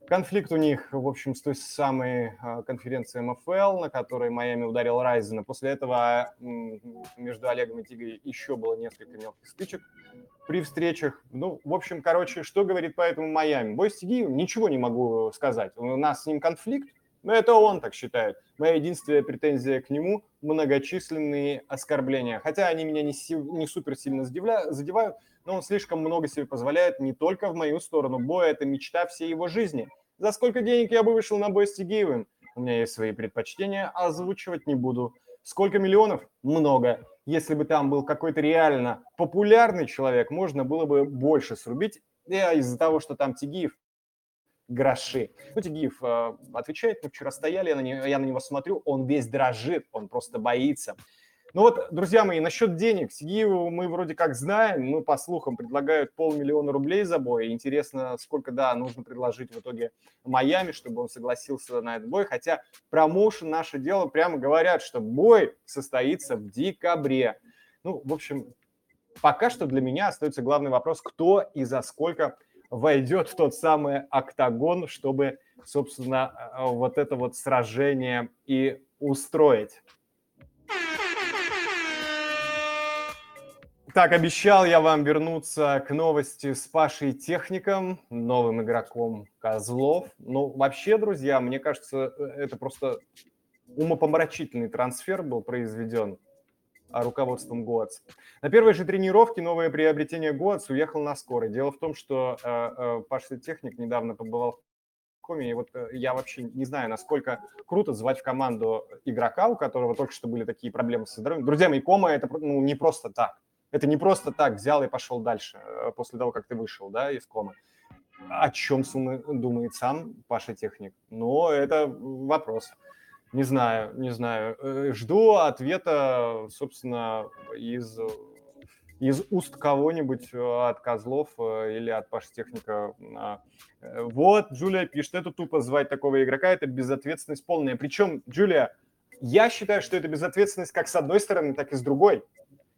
Конфликт у них, в общем, с той самой а, конференции МФЛ, на которой Майами ударил Райзена. После этого между Олегом и Тигой еще было несколько мелких стычек при встречах. Ну, в общем, короче, что говорит по этому Майами? Бой с Тигием? Ничего не могу сказать. У нас с ним конфликт, Но это он так считает. Моя единственная претензия к нему – многочисленные оскорбления. Хотя они меня не, не супер сильно задевают, но он слишком много себе позволяет не только в мою сторону. Бой – это мечта всей его жизни. За сколько денег я бы вышел на бой с Тигиевым? У меня есть свои предпочтения, озвучивать не буду. Сколько миллионов? Много. Если бы там был какой-то реально популярный человек, можно было бы больше срубить. Я из-за того, что там Тигиев гроши. Ну, Тигиев э, отвечает, мы вчера стояли, я на, него, я на него смотрю, он весь дрожит, он просто боится. Ну вот, друзья мои, насчет денег. Сигиеву мы вроде как знаем, ну, по слухам, предлагают полмиллиона рублей за бой. Интересно, сколько, да, нужно предложить в итоге Майами, чтобы он согласился на этот бой. Хотя промоушен наше дело прямо говорят, что бой состоится в декабре. Ну, в общем, пока что для меня остается главный вопрос, кто и за сколько войдет в тот самый октагон, чтобы, собственно, э, вот это вот сражение и устроить. Так, обещал я вам вернуться к новости с Пашей Техником, новым игроком Козлов. Ну, вообще, друзья, мне кажется, э, это просто умопомрачительный трансфер был произведен руководством ГОАЦ. На первой же тренировке новое приобретение ГОАЦ уехал на скорой. Дело в том, что э, э, Паша Техник недавно побывал в коме, и вот я вообще не знаю, насколько круто звать в команду игрока, у которого только что были такие проблемы со здоровьем. Друзья мои, кома – это ну, не просто так. Это не просто так взял и пошел дальше э, после того, как ты вышел да, из комы. О чем думает сам Паша Техник? Но это вопрос. Не знаю, не знаю. Э, жду ответа, собственно, из, из уст кого-нибудь э, от Козлов или от Паши Техника. А, вот, Джулия пишет, это тупо звать такого игрока, это безответственность полная. Причем, Джулия, я считаю, что это безответственность как с одной стороны, так и с другой.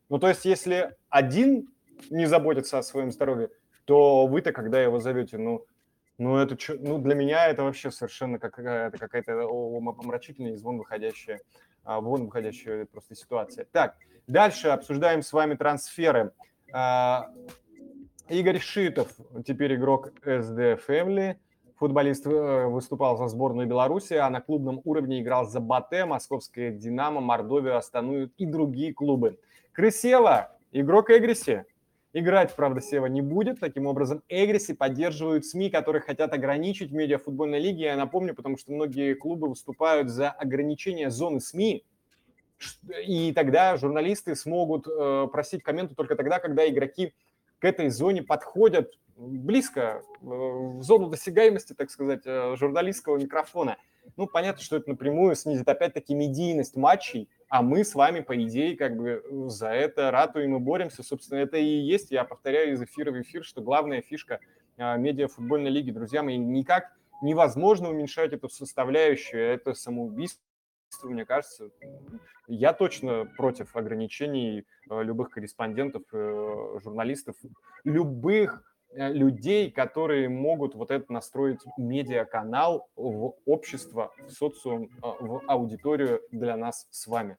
Ну, то есть, если один не заботится о своем здоровье, то вы-то, когда его зовете, ну, ну, это ну, для меня это вообще совершенно какая-то, какая-то умопомрачительная, из вон выходящая, а, вон выходящая просто ситуация. Так, дальше обсуждаем с вами трансферы. А, Игорь Шитов, теперь игрок SD Family, футболист э, выступал за сборную Беларуси, а на клубном уровне играл за Батэ, Московская Динамо, Мордовию, Астану и другие клубы. Крысева, игрок Эгриси. Играть, правда, Сева не будет. Таким образом, Эгриси поддерживают СМИ, которые хотят ограничить медиафутбольной лиги. Я напомню, потому что многие клубы выступают за ограничение зоны СМИ. И тогда журналисты смогут э, просить комменту только тогда, когда игроки к этой зоне подходят близко, э, в зону досягаемости, так сказать, э, журналистского микрофона. Ну, понятно, что это напрямую снизит опять-таки медийность матчей, а мы с вами, по идее, как бы э, за это ратуем и боремся. Собственно, это и есть, я повторяю из эфира в эфир, что главная фишка а, медиафутбольной лиги, друзья мои, никак невозможно уменьшать эту составляющую, это самоубийство, мне кажется. Я точно против ограничений э, любых корреспондентов, э, журналистов, любых людей, которые могут вот это настроить медиаканал в общество, в социум, а, в аудиторию для нас с вами.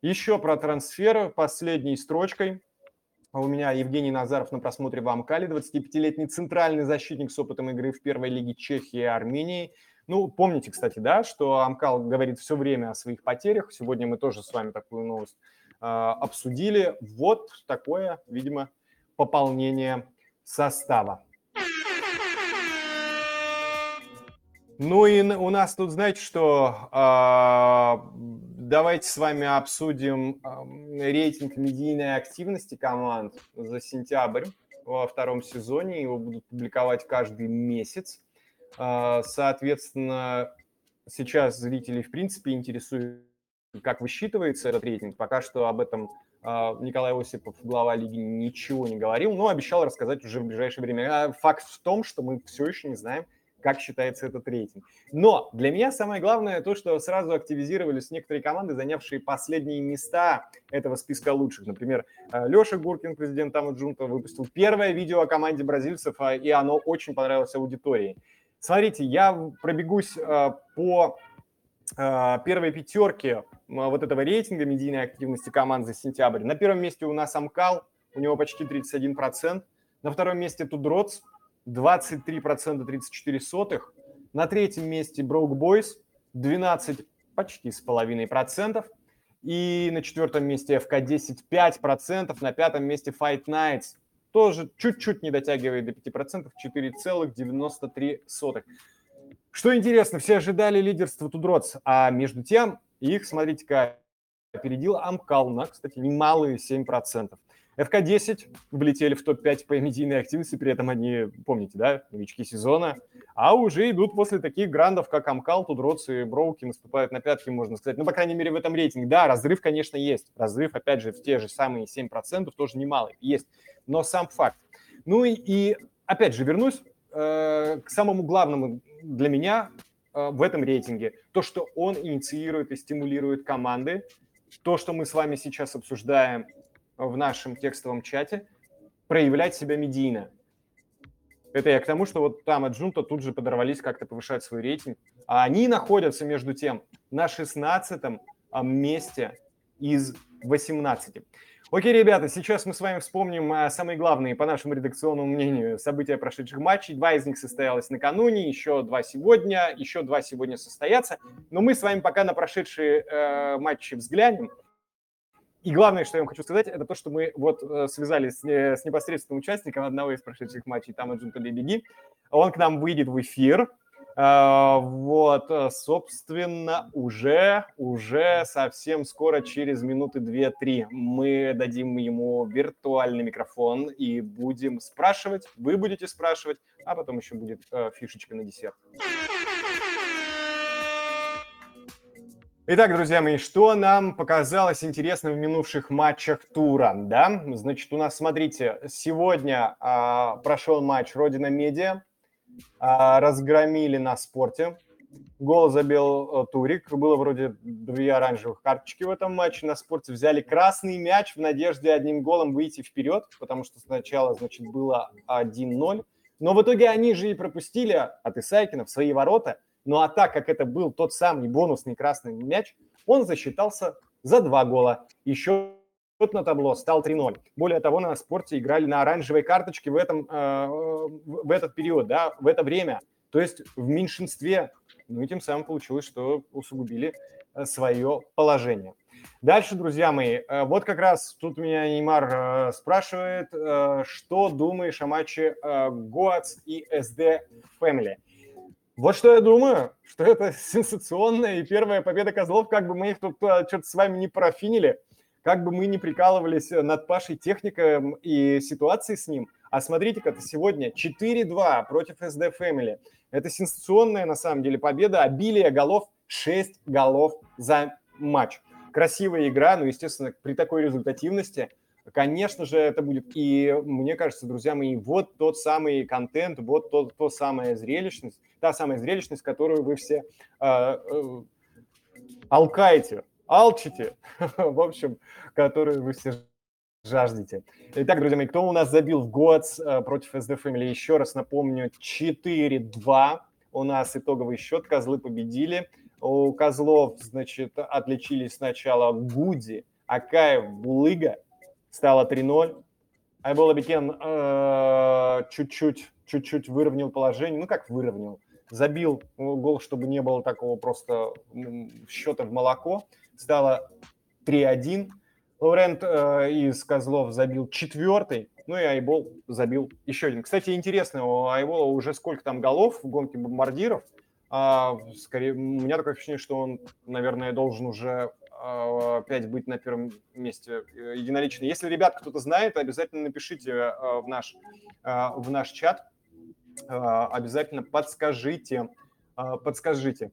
Еще про трансферы последней строчкой. У меня Евгений Назаров на просмотре в Амкале, 25-летний центральный защитник с опытом игры в первой лиге Чехии и Армении. Ну, помните, кстати, да, что Амкал говорит все время о своих потерях. Сегодня мы тоже с вами такую новость э, обсудили. Вот такое, видимо, пополнение состава. Ну и у нас тут, знаете что, а, давайте с вами обсудим рейтинг медийной активности команд за сентябрь во втором сезоне. Его будут публиковать каждый месяц. А, соответственно, сейчас зрителей в принципе интересует, как высчитывается этот рейтинг. Пока что об этом а, Николай Осипов, глава лиги, ничего не говорил, но обещал рассказать уже в ближайшее время. А факт в том, что мы все еще не знаем, как считается этот рейтинг. Но для меня самое главное то, что сразу активизировались некоторые команды, занявшие последние места этого списка лучших. Например, а, Леша Гуркин, президент Таму Джунта, выпустил первое видео о команде бразильцев, и оно очень понравилось аудитории. Смотрите, я пробегусь по первой пятерке вот этого рейтинга медийной активности команд за сентябрь. На первом месте у нас Амкал, у него почти 31%. На втором месте Тудроц, 23% 34 сотых. На третьем месте Broke Boys, 12 почти с половиной процентов. И на четвертом месте FK10 5%, на пятом месте Fight Nights тоже чуть-чуть не дотягивает до 5%, 4,93%. Что интересно, все ожидали лидерства Тудроц, а между тем их, смотрите-ка, опередил Амкал на, кстати, немалые 7%. ФК-10 влетели в топ-5 по медийной активности, при этом они, помните, да, новички сезона, а уже идут после таких грандов, как Амкал, Тудроц и Броуки, наступают на пятки, можно сказать. Ну, по крайней мере, в этом рейтинге. Да, разрыв, конечно, есть. Разрыв, опять же, в те же самые 7% тоже немалый. Есть. Но сам факт. Ну и, и опять же, вернусь э, к самому главному для меня в этом рейтинге. То, что он инициирует и стимулирует команды. То, что мы с вами сейчас обсуждаем в нашем текстовом чате, проявлять себя медийно. Это я к тому, что вот там Аджунта тут же подорвались как-то повышать свой рейтинг. А они находятся, между тем, на 16 месте из 18. Окей, ребята, сейчас мы с вами вспомним а, самые главные, по нашему редакционному мнению, события прошедших матчей. Два из них состоялось накануне, еще два сегодня, еще два сегодня состоятся. Но мы с вами пока на прошедшие э, матчи взглянем. И главное, что я вам хочу сказать, это то, что мы вот э, связались с, с непосредственным участником одного из прошедших матчей, там Джунта Беги. Он к нам выйдет в эфир. Uh, вот, э, собственно, уже, уже совсем скоро, через минуты 2-3, мы дадим ему виртуальный микрофон и будем спрашивать, вы будете спрашивать, а потом еще будет uh, фишечка на десерт. Итак, друзья мои, что нам показалось интересным в минувших матчах тура, да? Значит, у нас, смотрите, сегодня а, прошел матч Родина Медиа, а, разгромили на спорте. Гол забил а, Турик, было вроде две оранжевых карточки в этом матче. На спорте взяли красный мяч в надежде одним голом выйти вперед, потому что сначала, значит, было 1-0. Но в итоге они же и пропустили от Исайкина в свои ворота – ну а так как это был тот самый бонусный красный мяч, он засчитался за два гола. Еще счет на табло стал 3-0. Более того, на спорте играли на оранжевой карточке в, этом, э, в этот период, да, в это время. То есть в меньшинстве. Ну и тем самым получилось, что усугубили э, свое положение. Дальше, друзья мои, э, вот как раз тут меня Неймар спрашивает, что думаешь о матче Гоац и СД Family. Вот что я думаю, что это сенсационная и первая победа Козлов, как бы мы их тут что-то с вами не профинили, как бы мы не прикалывались над Пашей техником и ситуацией с ним. А смотрите-ка, это сегодня 4-2 против SD Family. Это сенсационная, на самом деле, победа, обилие голов, 6 голов за матч. Красивая игра, но, естественно, при такой результативности – Конечно же, это будет. И мне кажется, друзья мои, вот тот самый контент, вот тот, то самая зрелищность, та самая зрелищность, которую вы все э, э, алкаете, алчите, в общем, которую вы все жаждете. Итак, друзья мои, кто у нас забил в год э, против SD Family? Еще раз напомню, 4-2 у нас итоговый счет, козлы победили. У козлов, значит, отличились сначала Гуди, Акаев, Булыга – стало 3-0. Айбол Абикен э, чуть-чуть, чуть-чуть выровнял положение. Ну, как выровнял? Забил гол, чтобы не было такого просто счета в молоко. Стало 3-1. Лаурент э, из Козлов забил четвертый. Ну и Айбол забил еще один. Кстати, интересно, у Айбола уже сколько там голов в гонке бомбардиров. А, скорее, у меня такое впечатление, что он, наверное, должен уже опять быть на первом месте э, единолично. Если, ребят, кто-то знает, обязательно напишите э, в наш, э, в наш чат, обязательно подскажите, подскажите,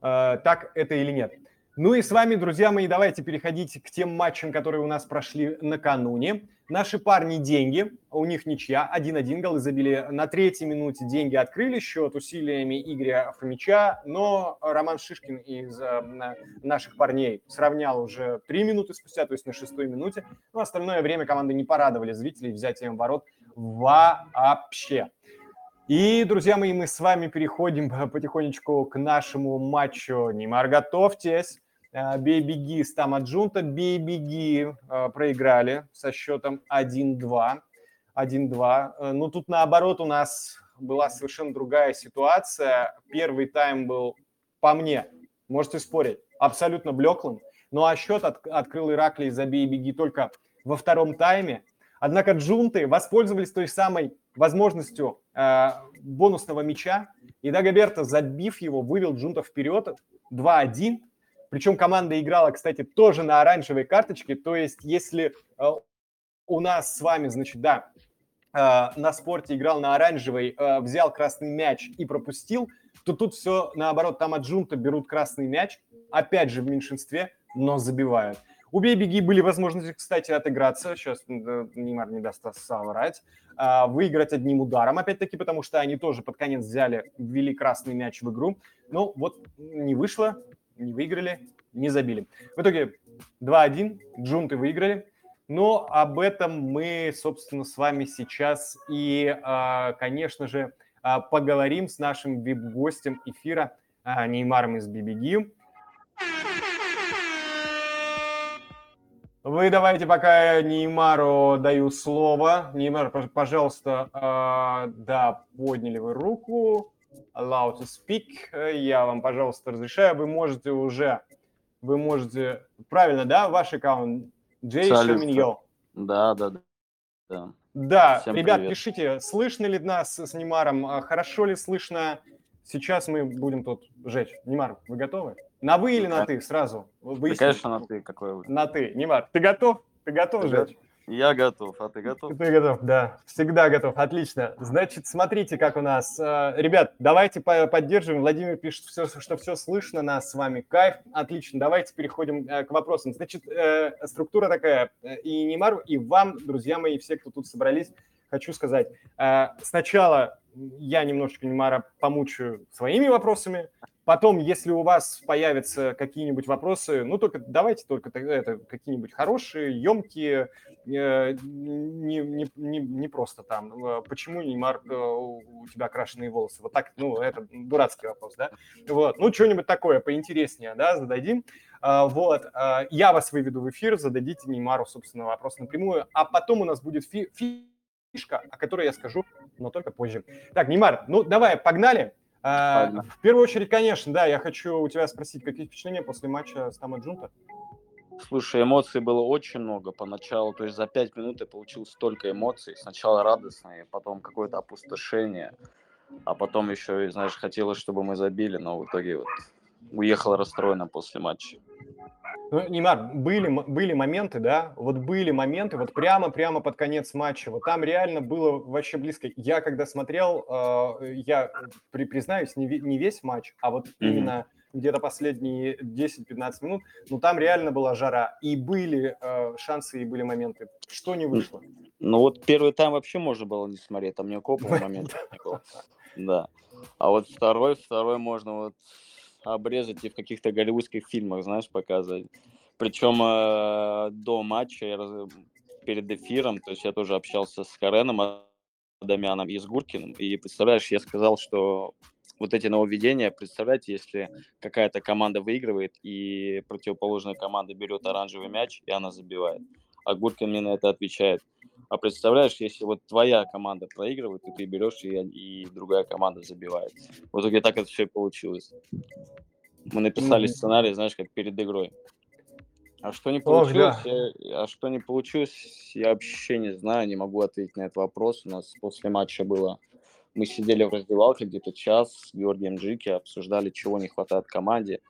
так это или нет. Ну и с вами, друзья мои, давайте переходить к тем матчам, которые у нас прошли накануне. Наши парни деньги, у них ничья, 1-1 голы забили. На третьей минуте деньги открыли счет усилиями Игоря Фомича, но Роман Шишкин из э, наших парней сравнял уже 3 минуты спустя, то есть на шестой минуте. Но остальное время команды не порадовали зрителей взятием ворот вообще. И, друзья мои, мы с вами переходим потихонечку к нашему матчу. Неймар, готовьтесь. Бей-беги с Тамаджунта, бей-беги э, проиграли со счетом 1-2. 1-2. Э, ну, тут наоборот у нас была совершенно другая ситуация. Первый тайм был, по мне, можете спорить, абсолютно блеклым. Ну а счет от, открыл Ираклий забей и беги только во втором тайме. Однако джунты воспользовались той самой возможностью э, бонусного мяча, и Дагоберто, забив его, вывел джунтов вперед 2-1. Причем команда играла, кстати, тоже на оранжевой карточке. То есть, если э, у нас с вами, значит, да, э, на спорте играл на оранжевой, э, взял красный мяч и пропустил, то тут все наоборот. Там от джунта берут красный мяч, опять же в меньшинстве, но забивают. У Бей-Беги были возможности, кстати, отыграться. Сейчас Неймар не даст соврать. А, выиграть одним ударом, опять-таки, потому что они тоже под конец взяли, ввели красный мяч в игру. Ну, вот не вышло, не выиграли, не забили. В итоге 2-1, джунты выиграли. Но об этом мы, собственно, с вами сейчас и, а, конечно же, а, поговорим с нашим вип-гостем эфира Неймаром из BBG. Вы давайте, пока Неймару даю слово. Неймар, пожалуйста, да, подняли вы руку. Allow to speak. Я вам, пожалуйста, разрешаю. Вы можете уже, вы можете, правильно, да, ваш аккаунт? Джей Шаминьо. Да, да, да. Да, да Всем ребят, привет. пишите, слышно ли нас с Неймаром, а хорошо ли слышно. Сейчас мы будем тут жечь. Неймар, вы готовы? На вы или на ты сразу? Вы, конечно, на ты. Какой вы? На ты. Немар, ты готов? Ты готов, ты Жень? Я готов, а ты готов? Ты готов, да. Всегда готов. Отлично. Значит, смотрите, как у нас. Э, ребят, давайте поддерживаем. Владимир пишет, что все слышно нас с вами. Кайф. Отлично. Давайте переходим э, к вопросам. Значит, э, структура такая. И Немару, и вам, друзья мои, все, кто тут собрались, хочу сказать. Сначала я немножечко Немара помучаю своими вопросами, Потом, если у вас появятся какие-нибудь вопросы, ну, только давайте только это какие-нибудь хорошие, емкие, э, не, не, не, не просто там, э, почему, Неймар, э, у тебя крашеные волосы? Вот так, ну, это дурацкий вопрос, да? Вот, ну, что-нибудь такое поинтереснее, да, зададим. А, вот, а, я вас выведу в эфир, зададите Неймару, собственно, вопрос напрямую, а потом у нас будет фи фишка, о которой я скажу, но только позже. Так, Неймар, ну, давай, погнали. А, в первую очередь, конечно, да, я хочу у тебя спросить, какие впечатления после матча с Тамо Джунта? Слушай, эмоций было очень много поначалу. То есть за пять минут я получил столько эмоций. Сначала радостные, потом какое-то опустошение, а потом еще, знаешь, хотелось, чтобы мы забили, но в итоге вот уехал расстроенно после матча. Ну, Неймар, были, были моменты, да, вот были моменты, вот прямо-прямо под конец матча, вот там реально было вообще близко. Я когда смотрел, э, я при, признаюсь, не, не весь матч, а вот mm-hmm. именно где-то последние 10-15 минут, ну там реально была жара, и были э, шансы, и были моменты. Что не вышло? Ну вот первый тайм вообще можно было не смотреть, там никакого момента не было. Да. А вот второй, второй можно вот обрезать и в каких-то голливудских фильмах, знаешь, показывать. Причем э, до матча, я раз... перед эфиром, то есть я тоже общался с Кареном Адамяном и с Гуркиным, и представляешь, я сказал, что вот эти нововведения, представляете, если какая-то команда выигрывает, и противоположная команда берет оранжевый мяч, и она забивает. А Гуркин мне на это отвечает. А представляешь, если вот твоя команда проигрывает, и ты берешь, и, и другая команда забивает. Вот итоге так это все и получилось. Мы написали mm-hmm. сценарий, знаешь, как перед игрой. А что не получилось, Ох, да. я, а что не получилось, я вообще не знаю, не могу ответить на этот вопрос. У нас после матча было, мы сидели в раздевалке где-то час с Георгием Джики, обсуждали, чего не хватает команде.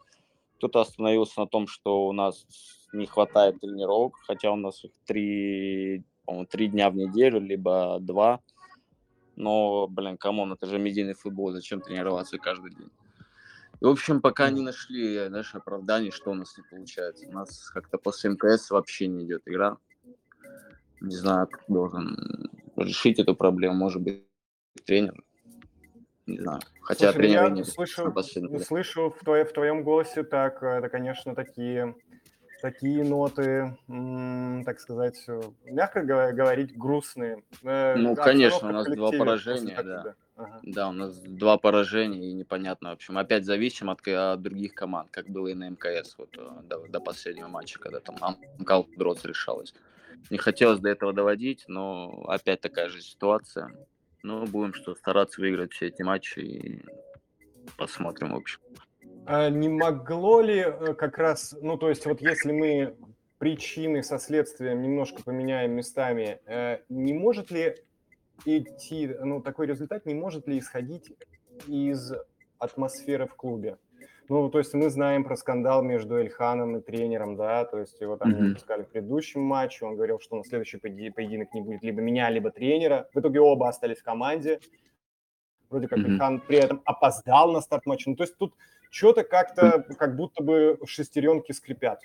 Кто-то остановился на том, что у нас не хватает тренировок, хотя у нас их три, по три дня в неделю, либо два. Но, блин, come on, это же медийный футбол, зачем тренироваться каждый день? И, в общем, пока не нашли, знаешь, оправданий, что у нас не получается. У нас как-то после МКС вообще не идет игра. Не знаю, кто должен решить эту проблему. Может быть, тренер. Не знаю. Хотя Слушай, тренера не слышу, слышу в, твое, в твоем голосе так, это, конечно, такие такие ноты, так сказать, э, мягко говорить, грустные. Э, ну, конечно, у нас два поражения, да. Ага. Да, у нас два поражения и непонятно, в общем, опять зависим от, от других команд, как было и на МКС вот э, до, до последнего матча, когда там Амкал Дротс решалось. Не хотелось до этого доводить, но опять такая же ситуация. Ну, будем что стараться выиграть все эти матчи и посмотрим, в общем. А не могло ли э, как раз, ну, то есть вот если мы причины со следствием немножко поменяем местами, э, не может ли идти, ну, такой результат не может ли исходить из атмосферы в клубе? Ну, то есть мы знаем про скандал между Эльханом и тренером, да, то есть его там не Мгм. выпускали в предыдущем матче, он говорил, что на следующий поеди- поединок не будет либо меня, либо тренера. В итоге оба остались в команде. Вроде как Мгм. Эльхан при этом опоздал на старт матча. Ну, то есть тут что-то как-то, как будто бы шестеренки скрипят.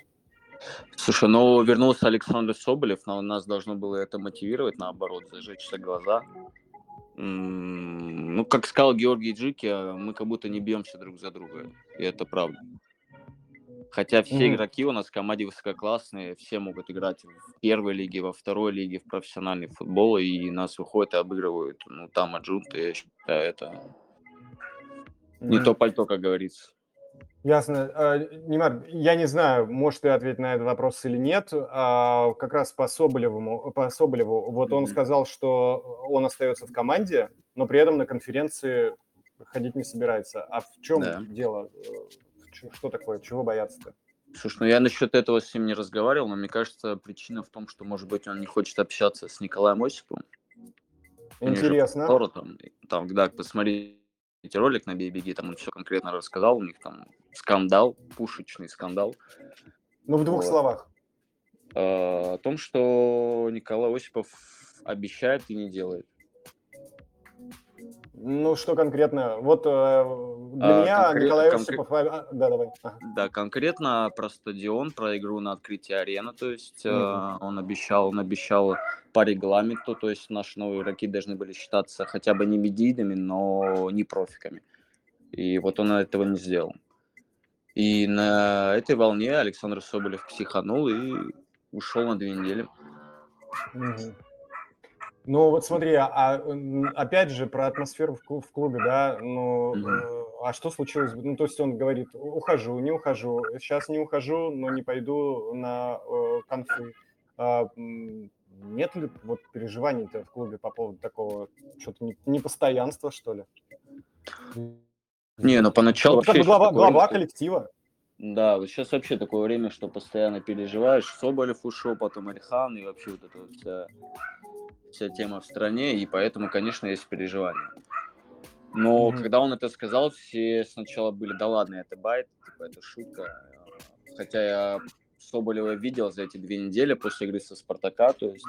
Слушай, ну вернулся Александр Соболев, но нас должно было это мотивировать, наоборот, зажечься глаза. Ну, как сказал Георгий Джики, а, мы как будто не бьемся друг за друга. И это правда. Хотя все Мгм. игроки у нас в команде высококлассные, все могут играть в первой лиге, во второй лиге, в профессиональный футбол, и нас выходят и обыгрывают. Ну, там аджунты, я считаю, это не Мгм. то пальто, как говорится. Ясно. А, Немар, я не знаю, можешь ты ответить на этот вопрос или нет. А, Как раз по Соболеву, по Соболеву, вот он сказал, что он остается в команде, но при этом на конференции ходить не собирается. А в чем Да. дело? Что такое? Чего бояться-то? Слушай, ну я насчет этого с ним не разговаривал, но мне кажется, причина в том, что, может быть, он не хочет общаться с Николаем Осиповым. Интересно. там, там, да, посмотрите ролик на Бей-Беги, там он все конкретно рассказал, у них там скандал, пушечный скандал, Ну, в двух Вот. словах. э, о том, что Николай Осипов обещает и не делает. Ну, что конкретно? Вот э, для А, меня конкрет- Николай конкрет- Осипов... а, Да, давай. Ага. Да, конкретно про стадион, про игру на открытии арены, то есть э, Мгм. он обещал, он обещал по регламенту, то есть наши новые игроки должны были считаться хотя бы не медийными, но не профиками. И вот он этого не сделал. И на этой волне Александр Соболев психанул и ушел на две недели. Мгм. Ну вот смотри, а м, опять же про атмосферу в клу- в клубе, да, ну, э, а что случилось? Ну, то есть он говорит, ухожу, не ухожу, сейчас не ухожу, но не пойду на э, конфы. А, нет ли вот переживаний-то в клубе по поводу такого, что-то не- непостоянства, что ли? Не, ну поначалу Ну, как бы вообще глава, глава коллектива. Да, вот сейчас вообще такое время, что постоянно переживаешь. Соболев ушел, потом Альхан, и вообще вот эта вот вся, вся тема в стране, и поэтому, конечно, есть переживания. Но Мгм. когда он это сказал, все сначала были, да ладно, это байт, типа, это шутка. Хотя я Соболева видел за эти две недели после игры со Спартака, то есть,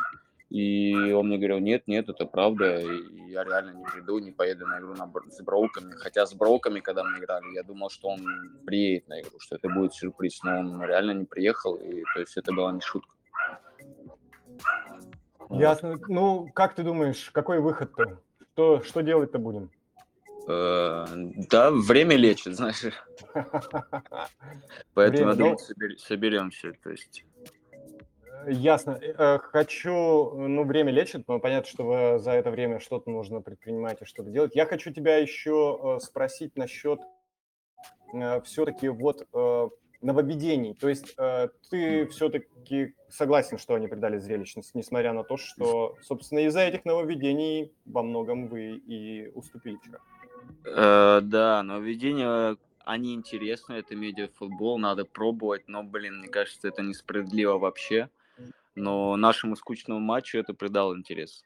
и он мне говорил, нет, нет, это правда, и я реально не приду, не поеду на игру на, с Броуками. Хотя с Броуками, когда мы играли, я думал, что он приедет на игру, что это будет сюрприз, но он реально не приехал, и то есть это была не шутка. Ясно. Ну, как ты думаешь, какой выход-то? Что, что делать-то будем? Э, Да, время лечит, знаешь. Поэтому, я думаю, ну- собер- соберемся. То есть, Ясно. Э, Хочу, ну, время лечит, но понятно, что за это время что-то нужно предпринимать и что-то делать. Я хочу тебя еще э, спросить насчет все-таки вот э, нововведений. То есть э, ты все-таки согласен, что они придали зрелищность, несмотря на то, что, собственно, из-за этих нововведений во многом вы и уступили вчера. Э, да, нововведения, они интересны, это медиафутбол, надо пробовать, но, блин, мне кажется, это несправедливо вообще. Но нашему скучному матчу это придало интерес.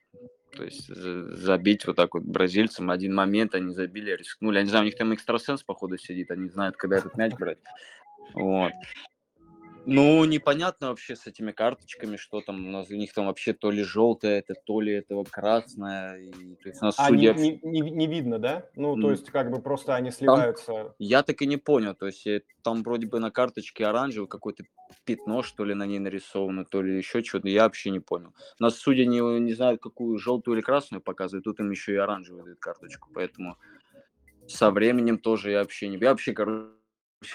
То есть за- забить вот так вот бразильцам один момент, они забили, рискнули. Я не знаю, у них там экстрасенс, походу, сидит, они знают, когда этот мяч брать. Вот. Ну, непонятно вообще с этими карточками, что там у нас у них там вообще то ли желтое, это, то ли этого красное. И, то есть у нас А судья... не- не- не видно, да? Ну, то есть как бы просто они сливаются. Я так и не понял, то есть э, там вроде бы на карточке оранжевый какое-то пятно, что ли, на ней нарисовано, то ли еще что-то, я вообще не понял. Нас судья не, не знают, какую желтую или красную показывают, тут им еще и оранжевую дают карточку, поэтому со временем тоже я вообще не... Я вообще, короче,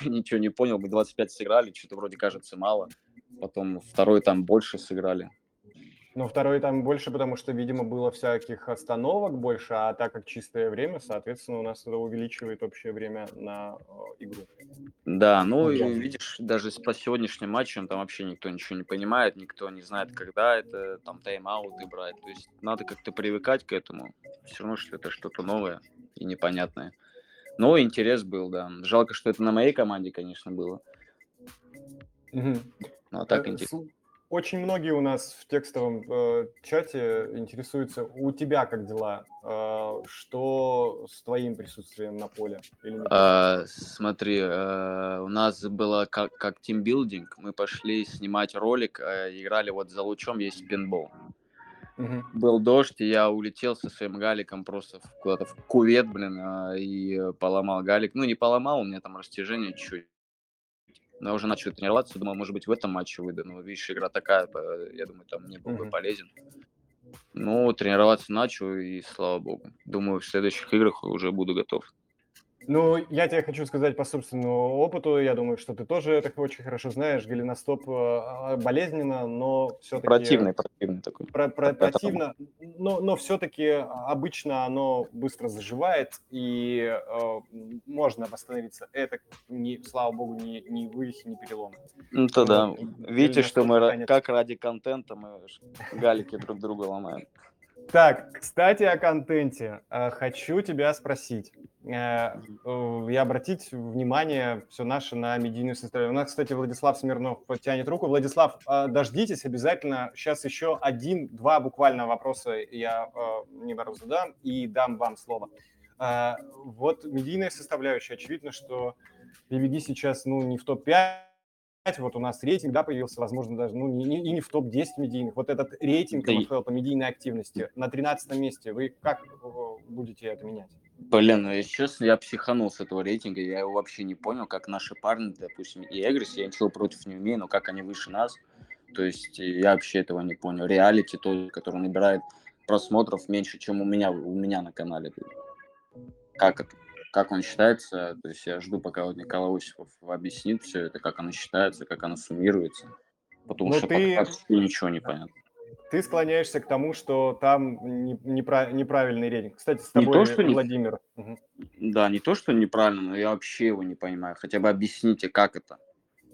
ничего не понял, мы 25 сыграли, что-то вроде кажется мало, потом второй там больше сыграли. Но второй там больше, потому что, видимо, было всяких остановок больше, а так как чистое время, соответственно, у нас это увеличивает общее время на э, игру. Да, ну и видишь, даже по сегодняшним матчам там вообще никто ничего не понимает, никто не знает, когда это там тайм-ауты брать. То есть надо как-то привыкать к этому. Все равно, что это что-то новое и непонятное. Но интерес был, да. Жалко, что это на моей команде, конечно, было. Мгм. Ну, а так Э, интересно. Очень многие у нас в текстовом э, чате интересуются, у тебя как дела? Э, что с твоим присутствием на поле? Или не А, смотри, э, у нас было как, как тимбилдинг, мы пошли снимать ролик, э, играли вот за лучом, есть пинбол. Мгм. Был дождь, и я улетел со своим галиком просто куда-то в кувет, блин, а, и поломал галик. Ну, не поломал, у меня там растяжение чуть. Но я уже начал тренироваться, думал, может быть, в этом матче выйду. Но, видишь, игра такая, э, я думаю, там не был бы полезен. Ну, тренироваться начал, и слава богу. Думаю, в следующих играх уже буду готов. Ну, я тебе хочу сказать по собственному опыту, я думаю, что ты тоже это очень хорошо знаешь, голеностоп э, болезненно, но все-таки... Противный, противный такой. про- про- противно, но, но все-таки обычно оно быстро заживает, и э, можно восстановиться. Это, не, слава богу, не, не вывихи, не переломы. Ну, то да. Вот. Видите, что мы как ради контента мы галики друг друга ломаем. Так, кстати, о контенте. Э, Хочу тебя спросить э, э, и обратить внимание все наше на медийную составляющую. У нас, кстати, Владислав Смирнов потянет руку. Владислав, э, дождитесь обязательно. Сейчас еще один-два буквально вопроса я э, Немару задам и дам вам слово. Э, Вот медийная составляющая. Очевидно, что PVD сейчас ну, не в топ-5, вот у нас рейтинг, да, появился, возможно, даже, ну, не, не- и не в топ-10 медийных. Вот этот рейтинг Да НФЛ по медийной активности на 13 месте. Вы как будете это менять? Блин, ну если честно, я психанул с этого рейтинга, я его вообще не понял, как наши парни, допустим, и Эгрис, я ничего против не умею, но как они выше нас, то есть э, я вообще этого не понял. Реалити, то, который набирает просмотров меньше, чем у меня, у меня на канале. Как это? Как он считается? То есть я жду, пока вот Николай Осипов объяснит все это, как оно считается, как оно суммируется. Потому Ну, что ты- пока ничего не понятно. Ты склоняешься к тому, что там не- непра- неправильный рейтинг. Кстати, с Не тобой, то, что не- Владимир. Мгм. Да, не то, что неправильно, но я вообще его не понимаю. Хотя бы объясните, как это.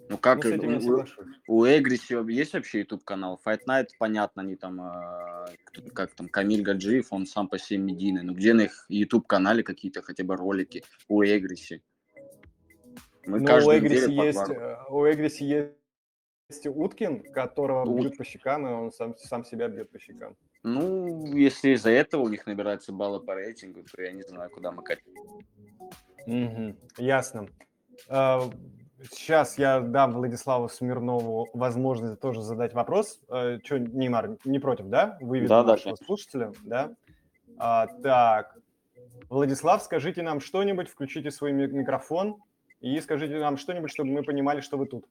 Ну, как Ну, у-. У Эгриси есть вообще YouTube канал? Fight Night, понятно, они там, э, как там, Камиль Гаджиев, он сам по себе медийный. Но где на их YouTube канале какие-то хотя бы ролики у Эгриси? Мы Ну, у Эгриси есть, э, у Эгриси есть Уткин, которого Ну, бьют по щекам, и он сам, сам себя бьет по щекам. Ну, если из-за этого у них набираются баллы по рейтингу, то я не знаю, куда мы катим. Мгм. Ясно. Сейчас я дам Владиславу Смирнову возможность тоже задать вопрос. Что, Неймар, не против, да? Выведу Да, да, нашего слушателя, да? А, так, Владислав, скажите нам что-нибудь, включите свой ми- микрофон и скажите нам что-нибудь, чтобы мы понимали, что вы тут.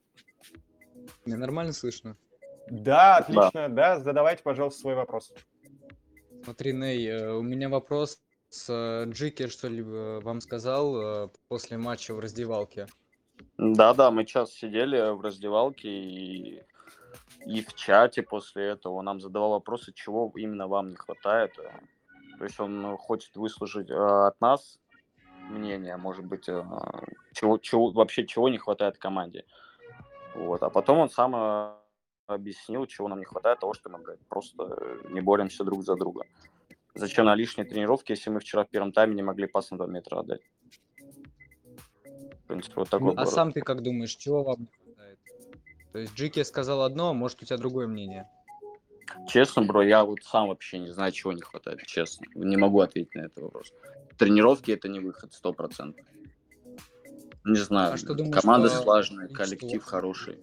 Меня нормально слышно? Да, отлично, да, задавайте, пожалуйста, свой вопрос. Смотри, Ней, э, у меня вопрос. С Джики, что ли, э, вам сказал э, после матча в раздевалке? Да-да, мы час сидели в раздевалке и, и в чате после этого нам задавал вопросы, чего именно вам не хватает. То есть он э, хочет выслушать э, от нас мнение, может быть, э, чего, чего, вообще чего не хватает команде. Вот. А потом он сам объяснил, чего нам не хватает, того, что мы, блядь, просто не боремся друг за друга. Зачем на лишние тренировки, если мы вчера в первом тайме не могли пас на 2 метра отдать? Принципе, вот такой Ну, а сам ты как думаешь, чего вам не хватает? То есть Джики сказал одно, а может у тебя другое мнение? Честно, бро, я вот сам вообще не знаю, чего не хватает, честно. Не могу ответить на этот вопрос. Тренировки это не выход, сто процентов. Не знаю, А что думаешь команда по слаженная, коллектив хороший.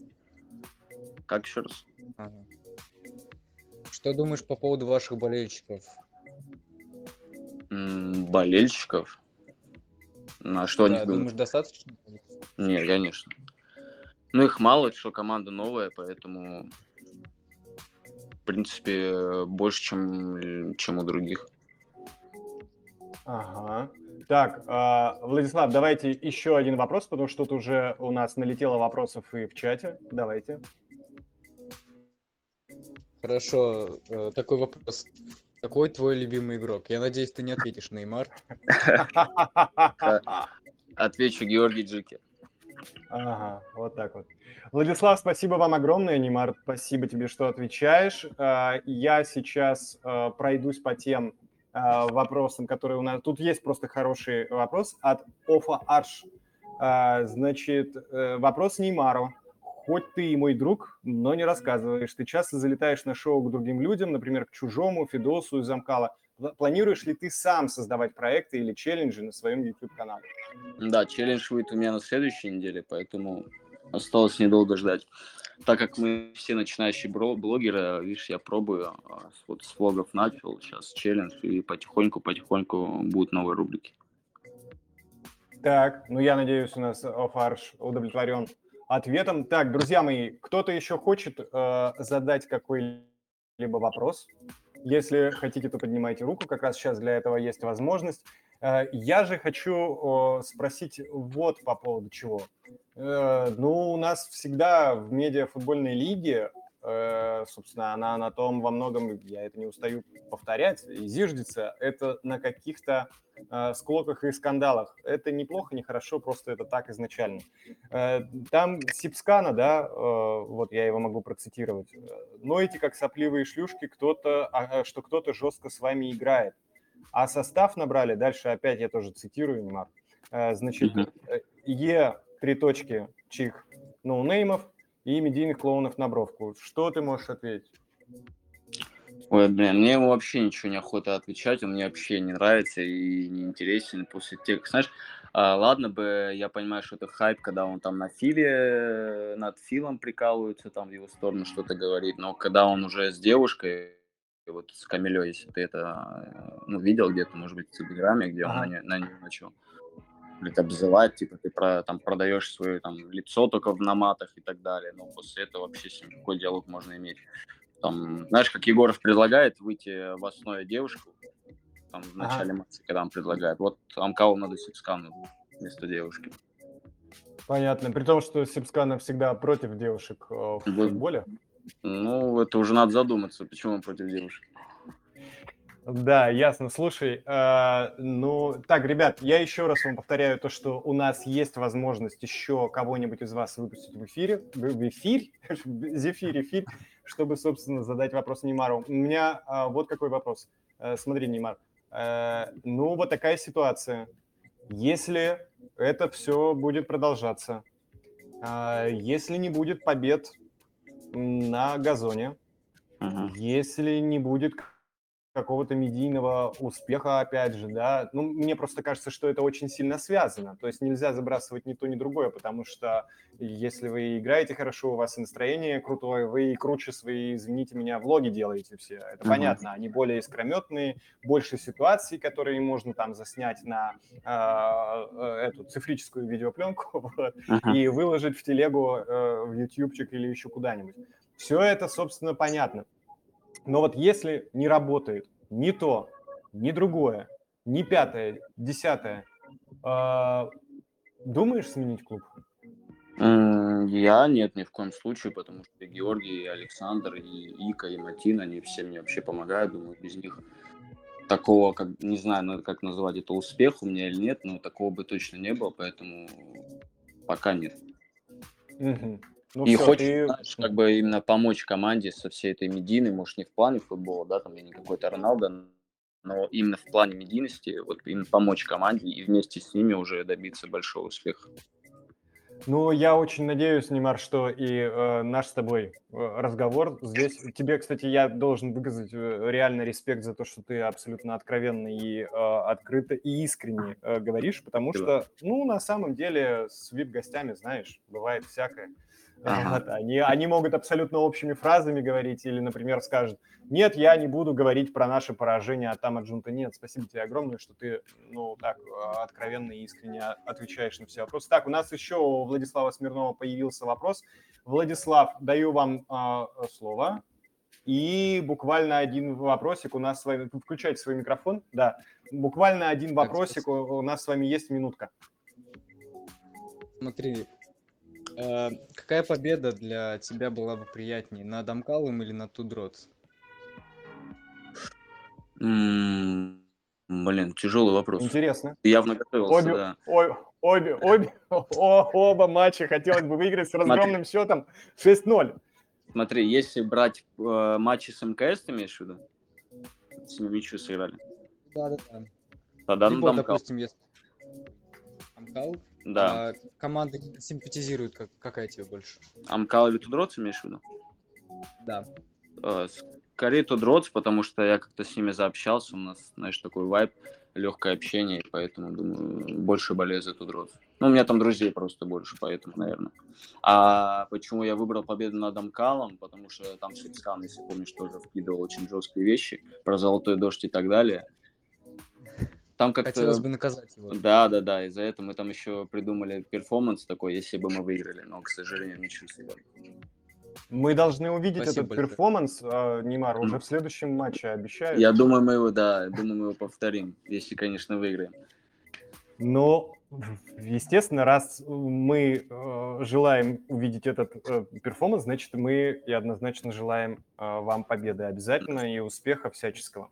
Как еще раз? Ага. Что думаешь по поводу ваших болельщиков? М, болельщиков? А что Да, них думаешь? думаешь, достаточно? Нет, конечно. Ну, их мало, что команда новая, поэтому, в принципе, больше, чем, чем у других. Ага. Так, а, Владислав, давайте еще один вопрос, потому что тут уже у нас налетело вопросов и в чате. Давайте. Хорошо, э, такой вопрос. Какой твой любимый игрок? Я надеюсь, ты не ответишь, Неймар. Отвечу Георгий Джики. Ага, вот так вот. Владислав, спасибо вам огромное. Немар, спасибо тебе, что отвечаешь. А, Я сейчас а, пройдусь по тем э, вопросам, которые у нас... Тут есть просто хороший вопрос от Офа Арш. Значит, э, вопрос Неймару. Хоть ты и мой друг, но не рассказываешь. Ты часто залетаешь на шоу к другим людям, например, к Чужому, Фидосу из Замкала. Планируешь ли ты сам создавать проекты или челленджи на своем YouTube-канале? Да, челлендж будет у меня на следующей неделе, поэтому осталось недолго ждать. Так как мы все начинающие блогеры, видишь, я пробую, а, вот с влогов начал, сейчас челлендж, и потихоньку-потихоньку будут новые рубрики. Так, ну я надеюсь, у нас Фарш удовлетворен ответом. Так, друзья мои, кто-то еще хочет э, задать какой-либо вопрос? Если хотите, то поднимайте руку, как раз сейчас для этого есть возможность. Э, я же хочу спросить вот по поводу чего. Э, ну, у нас всегда в медиафутбольной лиге Э, собственно, она на том во многом, я это не устаю повторять, и зиждется, это на каких-то э, склоках и скандалах. Это неплохо, не хорошо, просто это так изначально. Э, там Сипскана, да, э, вот я его могу процитировать, но эти как сопливые шлюшки, кто-то, а, что кто-то жестко с вами играет. А состав набрали, дальше опять я тоже цитирую, Немар, э, значит. Е, три точки, чих, ноунеймов, и медийных клоунов на бровку. Что ты можешь ответить? Ой, блин, мне ему вообще ничего не охота отвечать, он мне вообще не нравится и не интересен после тех, знаешь, а, ладно бы, я понимаю, что это хайп, когда он там на Филе, над Филом прикалывается, там в его сторону что-то говорит, но когда он уже с девушкой, вот с Камилей, если ты это ну, видел где-то, может быть, в Телеграме, где он на, на нее начал блядь, обзывать, типа, ты про, там продаешь свое там лицо только в наматах и так далее. Но после этого вообще с ним какой диалог можно иметь? Там, знаешь, как Егоров предлагает выйти в основе девушку, там, в начале ага. матча, когда он предлагает. Вот Амкалу надо Сипскану вместо девушки. Понятно. При том, что Сипскана всегда против девушек э, в футболе? Ну, это уже надо задуматься, почему он против девушек. Да, ясно. Слушай, э, ну так, ребят, я еще раз вам повторяю то, что у нас есть возможность еще кого-нибудь из вас выпустить в эфире, в, эфир, зефир, эфир, чтобы, собственно, задать вопрос Неймару. У меня э, вот какой вопрос. Э, смотри, Неймар, э, ну вот такая ситуация. Если это все будет продолжаться, э, если не будет побед на газоне, uh-huh. если не будет какого-то медийного успеха, опять же, да. Ну, мне просто кажется, что это очень сильно связано. То есть нельзя забрасывать ни то, ни другое, потому что если вы играете хорошо, у вас настроение крутое, вы и круче свои, извините меня, влоги делаете все. Это uh-huh. понятно. Они более искрометные, больше ситуаций, которые можно там заснять на э, эту цифрическую видеопленку вот, uh-huh. и выложить в телегу, э, в ютубчик или еще куда-нибудь. Все это, собственно, понятно. Но вот если не работает ни то, ни другое, ни пятое, десятое, э, думаешь сменить клуб? Я нет, ни в коем случае, потому что и Георгий, и Александр, и Ика, и Матин, они все мне вообще помогают. Думаю, без них такого, как не знаю, ну, как назвать это успех у меня или нет, но такого бы точно не было, поэтому пока нет. Угу. Ну, и все, хочет, ты... знаешь, как бы именно помочь команде со всей этой медийной, может, не в плане футбола, да, там, я не какой-то Роналдо, но именно в плане медийности, вот именно помочь команде и вместе с ними уже добиться большого успеха. Ну, я очень надеюсь, Немар, что и э, наш с тобой э, разговор здесь... Тебе, кстати, я должен выказать э, реально респект за то, что ты абсолютно откровенно и э, открыто и искренне э, говоришь, потому что, ну, на самом деле, с вип-гостями, знаешь, бывает всякое. Ага. Вот, они, они могут абсолютно общими фразами говорить или, например, скажут, нет, я не буду говорить про наше поражение, а там Аджунта нет. Спасибо тебе огромное, что ты, ну, так а, откровенно и искренне отвечаешь на все вопросы. Так, у нас еще у Владислава Смирнова появился вопрос. Владислав, даю вам э, слово. И буквально один вопросик у нас с вами... Включайте свой микрофон. Да, буквально один вопросик. У, у нас с вами есть минутка. Смотри, Э, какая победа для тебя была бы приятнее, над Амкалом или над Тудротс? Блин, тяжелый вопрос. Интересно. Ты явно готовился, обе, да. Обе, обе, обе, о, оба матча хотелось бы выиграть с разгромным счетом 6-0. Смотри, если брать э, матчи с МКС, ты имеешь в виду? С ними сыграли. Да-да-да. Тогда на Либо, Дамкал. допустим, если Амкал, Да. а команда симпатизирует, как, какая тебе больше? Амкал или Тудроц имеешь в виду? Да. Э, Скорее 2DROTS, потому что я как-то с ними заобщался, у нас, знаешь, такой вайб, легкое общение, поэтому, думаю, больше болею за 2DROTS. Ну, у меня там друзей просто больше, поэтому, наверное. А почему я выбрал победу над Амкалом? Потому что там Шипскан, если помнишь, тоже вкидывал очень жесткие вещи про золотой дождь и так далее. Там как-то... Хотелось бы наказать его. Да, да, да. Из-за этого мы там еще придумали перформанс такой, если бы мы выиграли, но, к сожалению, ничего себе. Мы должны увидеть Спасибо этот большое. перформанс, э, Неймар, уже в следующем матче, обещаю. Я думаю, мы его, да, думаю, мы его повторим, если, конечно, выиграем. Но, естественно, раз мы э, желаем увидеть этот э, перформанс, значит, мы и однозначно желаем э, вам победы обязательно и успеха всяческого.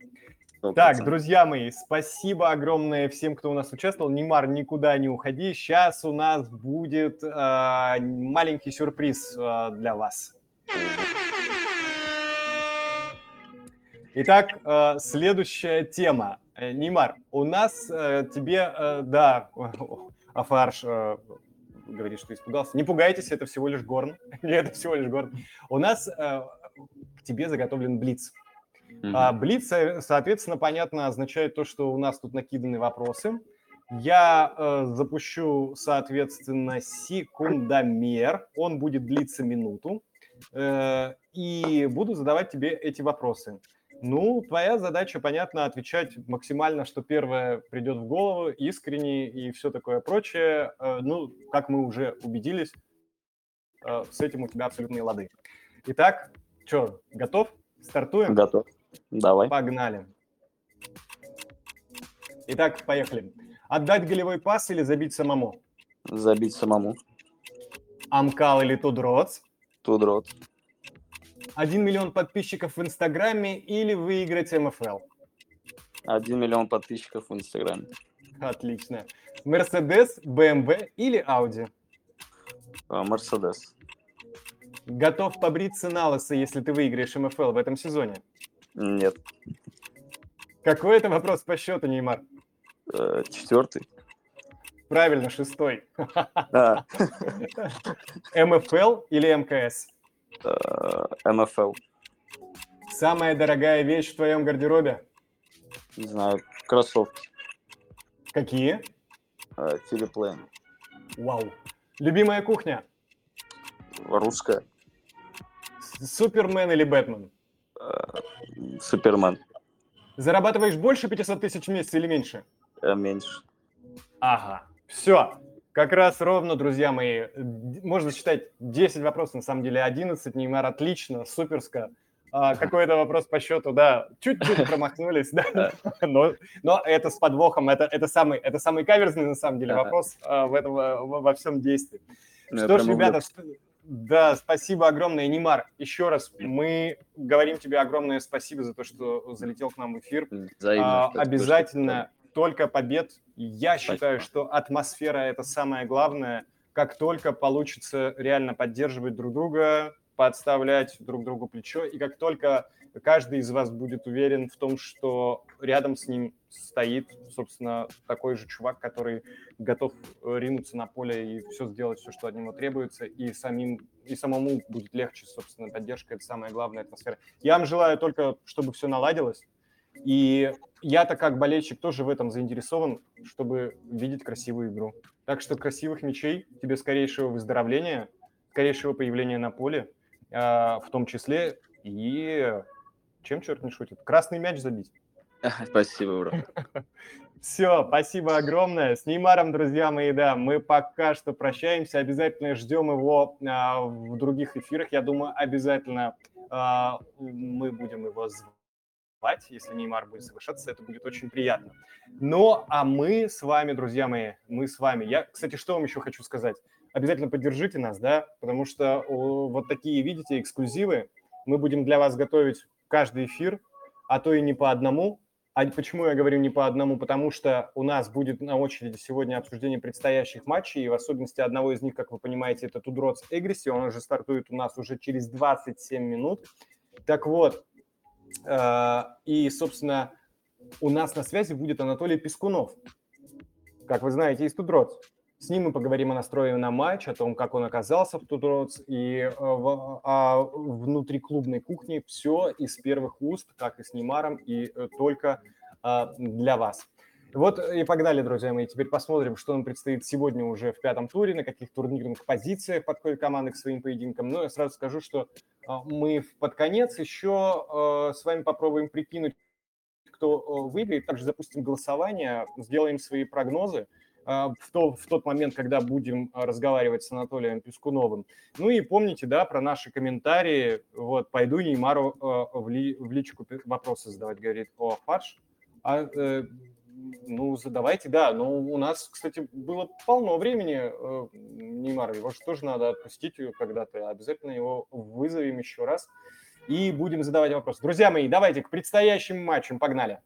Сто Так, процентов. друзья мои, спасибо огромное всем, кто у нас участвовал. Неймар, никуда не уходи. Сейчас у нас будет э, маленький сюрприз э, для вас. Итак, э, следующая тема. Э, Нимар, у нас э, тебе, э, да, Афарш э, говорит, что испугался. Не пугайтесь, это всего лишь горн. Это всего лишь горн. У нас э, к тебе заготовлен блиц. А, Блиц, э, соответственно, понятно, означает то, что у нас тут накиданы вопросы. Я э, запущу, соответственно, секундомер. Он будет длиться минуту. Э, и буду задавать тебе эти вопросы. Ну, твоя задача, понятно, отвечать максимально, что первое придет в голову, искренне и все такое прочее. Э, ну, как мы уже убедились, э, с этим у тебя абсолютные лады. Итак, что, готов? Стартуем? Готов. Давай. Погнали. Итак, поехали. Отдать голевой пас или забить самому? Забить самому. Амкал или Тудроц? Тудрот. Один миллион подписчиков в Инстаграме или выиграть МФЛ? Один миллион подписчиков в Инстаграме. Отлично. Мерседес, БМВ или Ауди? А, Мерседес. Готов побриться на лысо, если ты выиграешь МФЛ в этом сезоне? Нет. Какой это вопрос по счету, Неймар? Э, Четвертый. Правильно, шестой. А, МФЛ или МКС? э, МФЛ. Самая дорогая вещь в твоем гардеробе? Не знаю. Кроссовки. Какие? Э, Телеплей. Вау. Любимая кухня? Русская. Супермен или Бэтмен? Э, Супермен. Зарабатываешь больше 500 тысяч в месяц или меньше? Э, Меньше. Ага. Все. Как раз ровно, друзья мои. Можно считать 10 вопросов, на самом деле 11. Неймар отлично, суперско. А, какой-то вопрос по счету, да, чуть-чуть промахнулись, да. Но, но это с подвохом, это, это, самый, это самый каверзный, на самом деле, вопрос а, в этом, во, во всем действии. Ну, Что ж, ребята, что- да, спасибо огромное, Нимар. Еще раз, мы говорим тебе огромное спасибо за то, что залетел к нам в эфир. Взаимно. А, Спасибо, что обязательно только побед. Я Спасибо. считаю, что атмосфера это самое главное. Как только получится реально поддерживать друг друга, подставлять друг другу плечо, и как только каждый из вас будет уверен в том, что рядом с ним стоит, собственно, такой же чувак, который готов э, ринуться на поле и все сделать, все, что от него требуется, и самим и самому будет легче, собственно, поддержка, это самая главная атмосфера. Я вам желаю только, чтобы все наладилось, и я-то как болельщик тоже в этом заинтересован, чтобы видеть красивую игру. Так что красивых мячей, тебе скорейшего выздоровления, скорейшего появления на поле, а, в том числе и, чем черт не шутит, красный мяч забить. Спасибо, бро. Все, спасибо огромное. С Неймаром, друзья мои, да, мы пока что прощаемся. Обязательно ждем его а, в других эфирах. Я думаю, обязательно а, мы будем его звать. Если Неймар будет соглашаться, это будет очень приятно. Ну, а мы с вами, друзья мои, мы с вами. Я, кстати, что вам еще хочу сказать? Обязательно поддержите нас, да, потому что о, вот такие, видите, эксклюзивы мы будем для вас готовить каждый эфир, а то и не по одному. А почему я говорю не по одному? Потому что у нас будет на очереди сегодня обсуждение предстоящих матчей, и в особенности одного из них, как вы понимаете, это Тудроц Эгриси, он уже стартует у нас уже через 27 минут. Так вот, э, и, собственно, у нас на связи будет Анатолий Пескунов. Как вы знаете, из Тудроц. С ним мы поговорим о настрое на матч, о том, как он оказался в Тудроц и э, в, о внутриклубной кухне. Все из первых уст, как и с Неймаром, и э, только э, для вас. Вот и погнали, друзья мои. Теперь посмотрим, что нам предстоит сегодня уже в пятом туре, на каких турнирных позициях подходят команды к своим поединкам. Но я сразу скажу, что мы под конец еще с вами попробуем прикинуть, кто выиграет. Также запустим голосование, сделаем свои прогнозы. А, в, то, в тот момент, когда будем а, разговаривать с Анатолием Пескуновым. Ну и помните, да, про наши комментарии. Вот, пойду Неймару э, в, ли, в личку вопросы задавать, говорит, о, фарш. А, э, ну, задавайте, да. Но у нас, кстати, было полно времени э, Неймара. Его же тоже надо отпустить когда-то. Обязательно его вызовем еще раз и будем задавать вопросы. Друзья мои, давайте к предстоящим матчам. Погнали.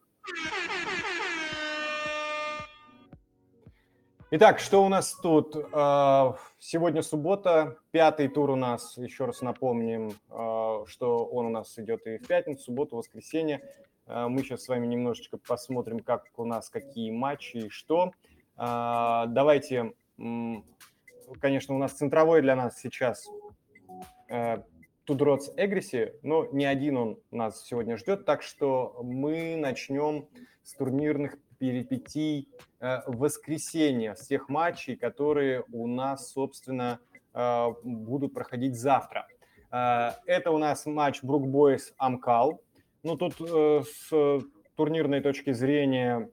Итак, что у нас тут? А, сегодня суббота, пятый тур у нас, еще раз напомним, а, что он у нас идет и в пятницу, субботу, воскресенье. А, мы сейчас с вами немножечко посмотрим, как у нас какие матчи и что. Давайте, конечно, у нас центровой для нас сейчас Тудроц Эгриси, но не один он нас сегодня ждет, так что мы начнем с турнирных перипетий э, воскресенья, всех матчей, которые у нас, собственно, э, будут проходить завтра. Э, это у нас матч Брукбойс Амкал. Ну, тут с турнирной точки зрения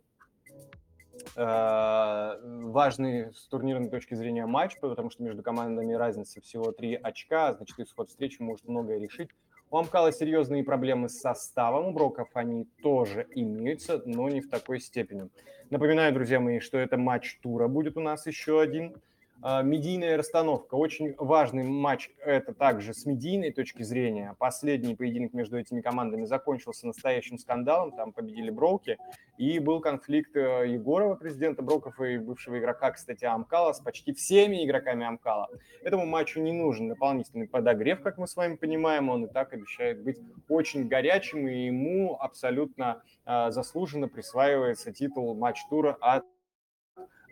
важный с турнирной точки зрения матч, потому что между командами разница всего 3 очка, значит, исход встречи может многое решить. У Амкала серьезные проблемы с составом, у Броков они тоже имеются, но не в такой степени. Напоминаю, друзья мои, что это матч тура будет у нас еще один. А, медийная расстановка. Очень важный матч это также с медийной точки зрения. Последний поединок между этими командами закончился настоящим скандалом. Там победили Броуки. И был конфликт э, Егорова, президента Броков и бывшего игрока, кстати, Амкала, с почти всеми игроками Амкала. Этому матчу не нужен дополнительный подогрев, как мы с вами понимаем. Он и так обещает быть очень горячим, и ему абсолютно э, заслуженно присваивается титул матч-тура от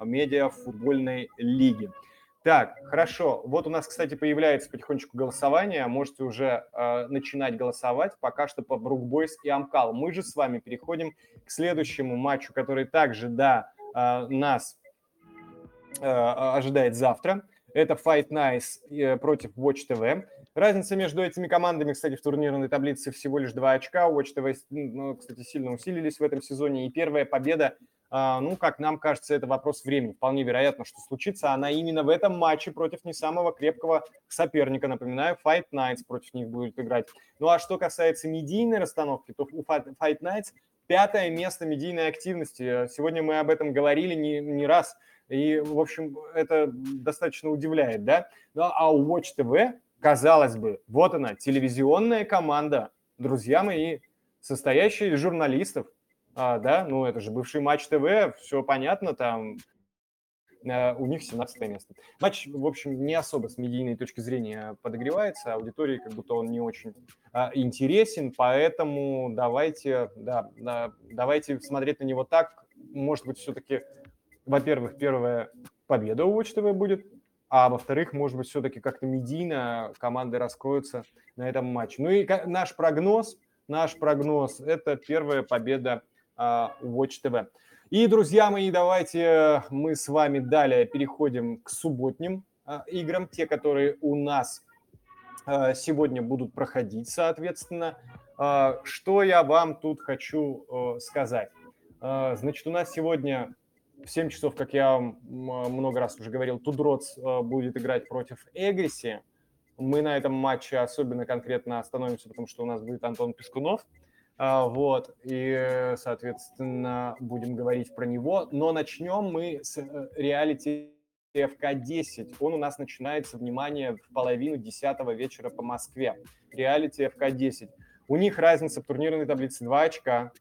медиа футбольной лиги. Так, хорошо. Вот у нас, кстати, появляется потихонечку голосование. Можете уже э, начинать голосовать. Пока что по Брукбойс и Амкал. Мы же с вами переходим к следующему матчу, который также, да, э, нас э, ожидает завтра. Это Fight Nice э, против Watch TV. Разница между этими командами, кстати, в турнирной таблице всего лишь 2 очка. Watch TV, ну, кстати, сильно усилились в этом сезоне. И первая победа ну, как нам кажется, это вопрос времени. Вполне вероятно, что случится она именно в этом матче против не самого крепкого соперника. Напоминаю, Fight Nights против них будет играть. Ну, а что касается медийной расстановки, то у Fight Nights пятое место медийной активности. Сегодня мы об этом говорили не, не раз. И, в общем, это достаточно удивляет, да? Ну, а у Watch TV, казалось бы, вот она, телевизионная команда, друзья мои, состоящая из журналистов, а, да, ну это же бывший матч ТВ, все понятно, там э, у них 17 место. Матч, в общем, не особо с медийной точки зрения подогревается, аудитории как будто он не очень а, интересен, поэтому давайте, да, да, давайте смотреть на него так. Может быть, все-таки, во-первых, первая победа у Watch TV будет, а во-вторых, может быть, все-таки как-то медийно команды раскроются на этом матче. Ну и наш прогноз, наш прогноз – это первая победа Watch TV. И, друзья мои, давайте мы с вами далее переходим к субботним а, играм, те, которые у нас а, сегодня будут проходить, соответственно. Что я вам тут хочу сказать? Значит, у нас сегодня в 7 часов, как я вам много раз уже говорил, Тудроц будет играть против Эгриси. Мы на этом матче особенно конкретно остановимся, потому что у нас будет Антон а, вот, и, соответственно, будем говорить про него. Но начнем мы с э, реалити ФК-10. Он у нас начинается, внимание, в половину десятого вечера по Москве. Реалити ФК-10. У них разница в турнирной таблице 2 очка.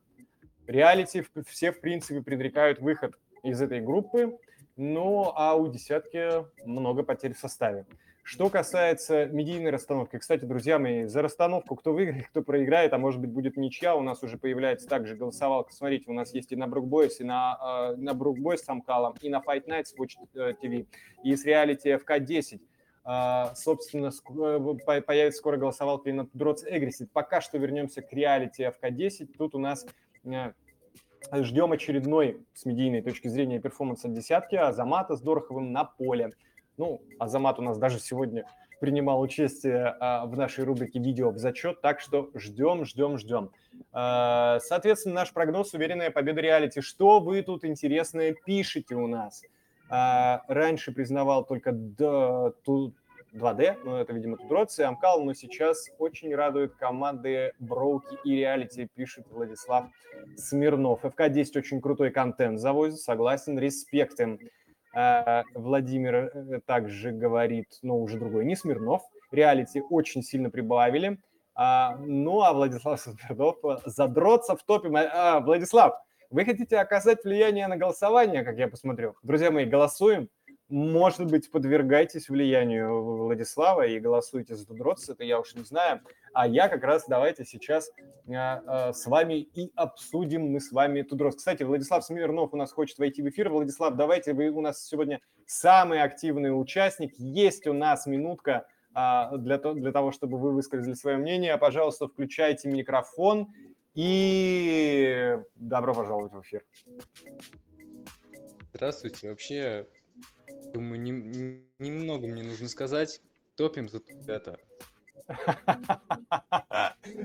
Реалити все, в принципе, предрекают выход из этой группы. Ну, а у десятки много потерь в составе. Что касается медийной расстановки, кстати, друзья мои, за расстановку, кто выиграет, кто проиграет, а может быть будет ничья, у нас уже появляется также голосовалка. Смотрите, у нас есть и на Брукбойс, и на, э, на Брукбойс с Амкалом, и на Fight Night с Watch TV, и с реалити FK10. Uh, собственно, э, появится скоро голосовалка и на Дроц Эгрисит. Пока что вернемся к реалити FK10. Тут у нас ждем очередной с медийной точки зрения перформанс от десятки Азамата с Дороховым на поле. Ну, Азамат у нас даже сегодня принимал участие а, в нашей рубрике «Видео в зачет», так что ждем, ждем, ждем. А, соответственно, наш прогноз «Уверенная победа реалити». Что вы тут интересное пишете у нас? А, раньше признавал только 2D, но это, видимо, Тудроц и Амкал, но сейчас очень радует команды Броуки и Реалити, пишет Владислав Смирнов. ФК-10 очень крутой контент завозит, согласен, респект им. А, Владимир э, также говорит, но уже другой, не Смирнов. Реалити очень сильно прибавили. А, ну, а Владислав Смирнов задротся в топе. А, Владислав, вы хотите оказать влияние на голосование, как я посмотрел? Друзья мои, голосуем может быть, подвергаетесь влиянию Владислава и голосуете за Дудроц, это я уж не знаю. А я как раз давайте сейчас а, а, с вами и обсудим мы с вами Тудроц. Кстати, Владислав Смирнов у нас хочет войти в эфир. Владислав, давайте, вы у нас сегодня самый активный участник. Есть у нас минутка а, для, то, для того, чтобы вы высказали свое мнение. Пожалуйста, включайте микрофон и добро пожаловать в эфир. Здравствуйте. Вообще, Думаю, не, немного мне нужно сказать. Топим за это.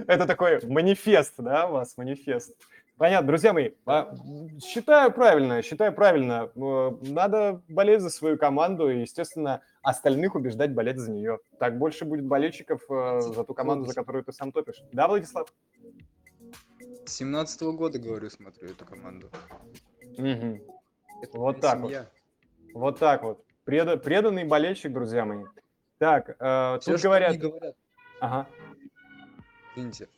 Это такой манифест, да, у вас манифест. Понятно, друзья мои, а, считаю правильно, считаю правильно. Э, надо болеть за свою команду и, естественно, остальных убеждать болеть за нее. Так больше будет болельщиков э, за ту команду, за которую ты сам топишь. Да, Владислав? С 17 года, говорю, смотрю эту команду. Угу. Вот так семья. вот. Вот так вот. Преда, преданный болельщик, друзья мои. Так, э, Все, тут говорят... говорят... Ага. Извините.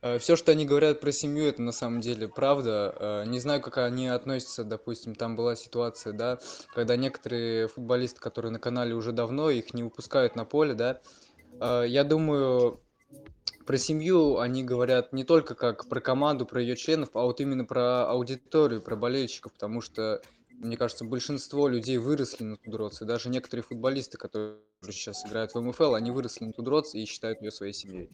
Э, Все, что они говорят про семью, это на самом деле правда. Э, не знаю, как они относятся, допустим, там была ситуация, да, когда некоторые футболисты, которые на канале уже давно, их не выпускают на поле, да. Э, я думаю, про семью они говорят не только как про команду, про ее членов, а вот именно про аудиторию, про болельщиков, потому что мне кажется, большинство людей выросли на Тудроц, и даже некоторые футболисты, которые сейчас играют в МФЛ, они выросли на Тудроц и считают ее своей семьей.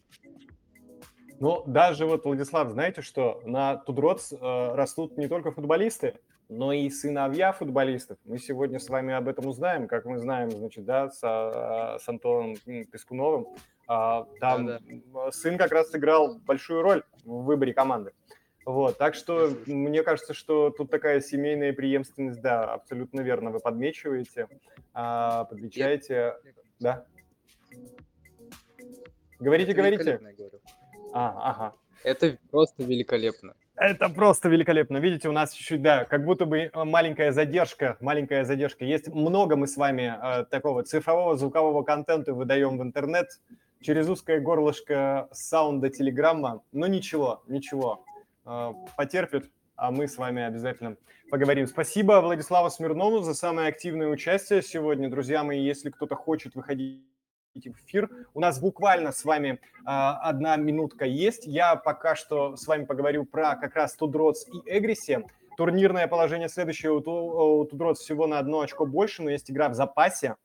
Ну, даже вот, Владислав, знаете что, на Тудроц э, растут не только футболисты, но и сыновья футболистов. Мы сегодня с вами об этом узнаем, как мы знаем, значит, да, с, э, с Антоном Пескуновым. Э, там да, да. сын как раз сыграл большую роль в выборе команды. Вот, так что мне кажется, что тут такая семейная преемственность, да, абсолютно верно, вы подмечиваете, а, подмечаете, да. Говорите, говорите. А, ага. Это просто великолепно. Это просто великолепно. Видите, у нас чуть-чуть, да, как будто бы маленькая задержка, маленькая задержка. Есть много мы с вами э, такого цифрового звукового контента выдаем в интернет через узкое горлышко саунда телеграмма. Но ничего, ничего. А, потерпит, а мы с вами обязательно поговорим. Спасибо Владиславу Смирнову за самое активное участие сегодня. Друзья мои, если кто-то хочет выходить в эфир. У нас буквально с вами э, одна минутка есть. Я пока что с вами поговорю про как раз Тудроц и Эгриси. Турнирное положение следующее. У, у Тудроц всего на одно очко больше, но есть игра в запасе.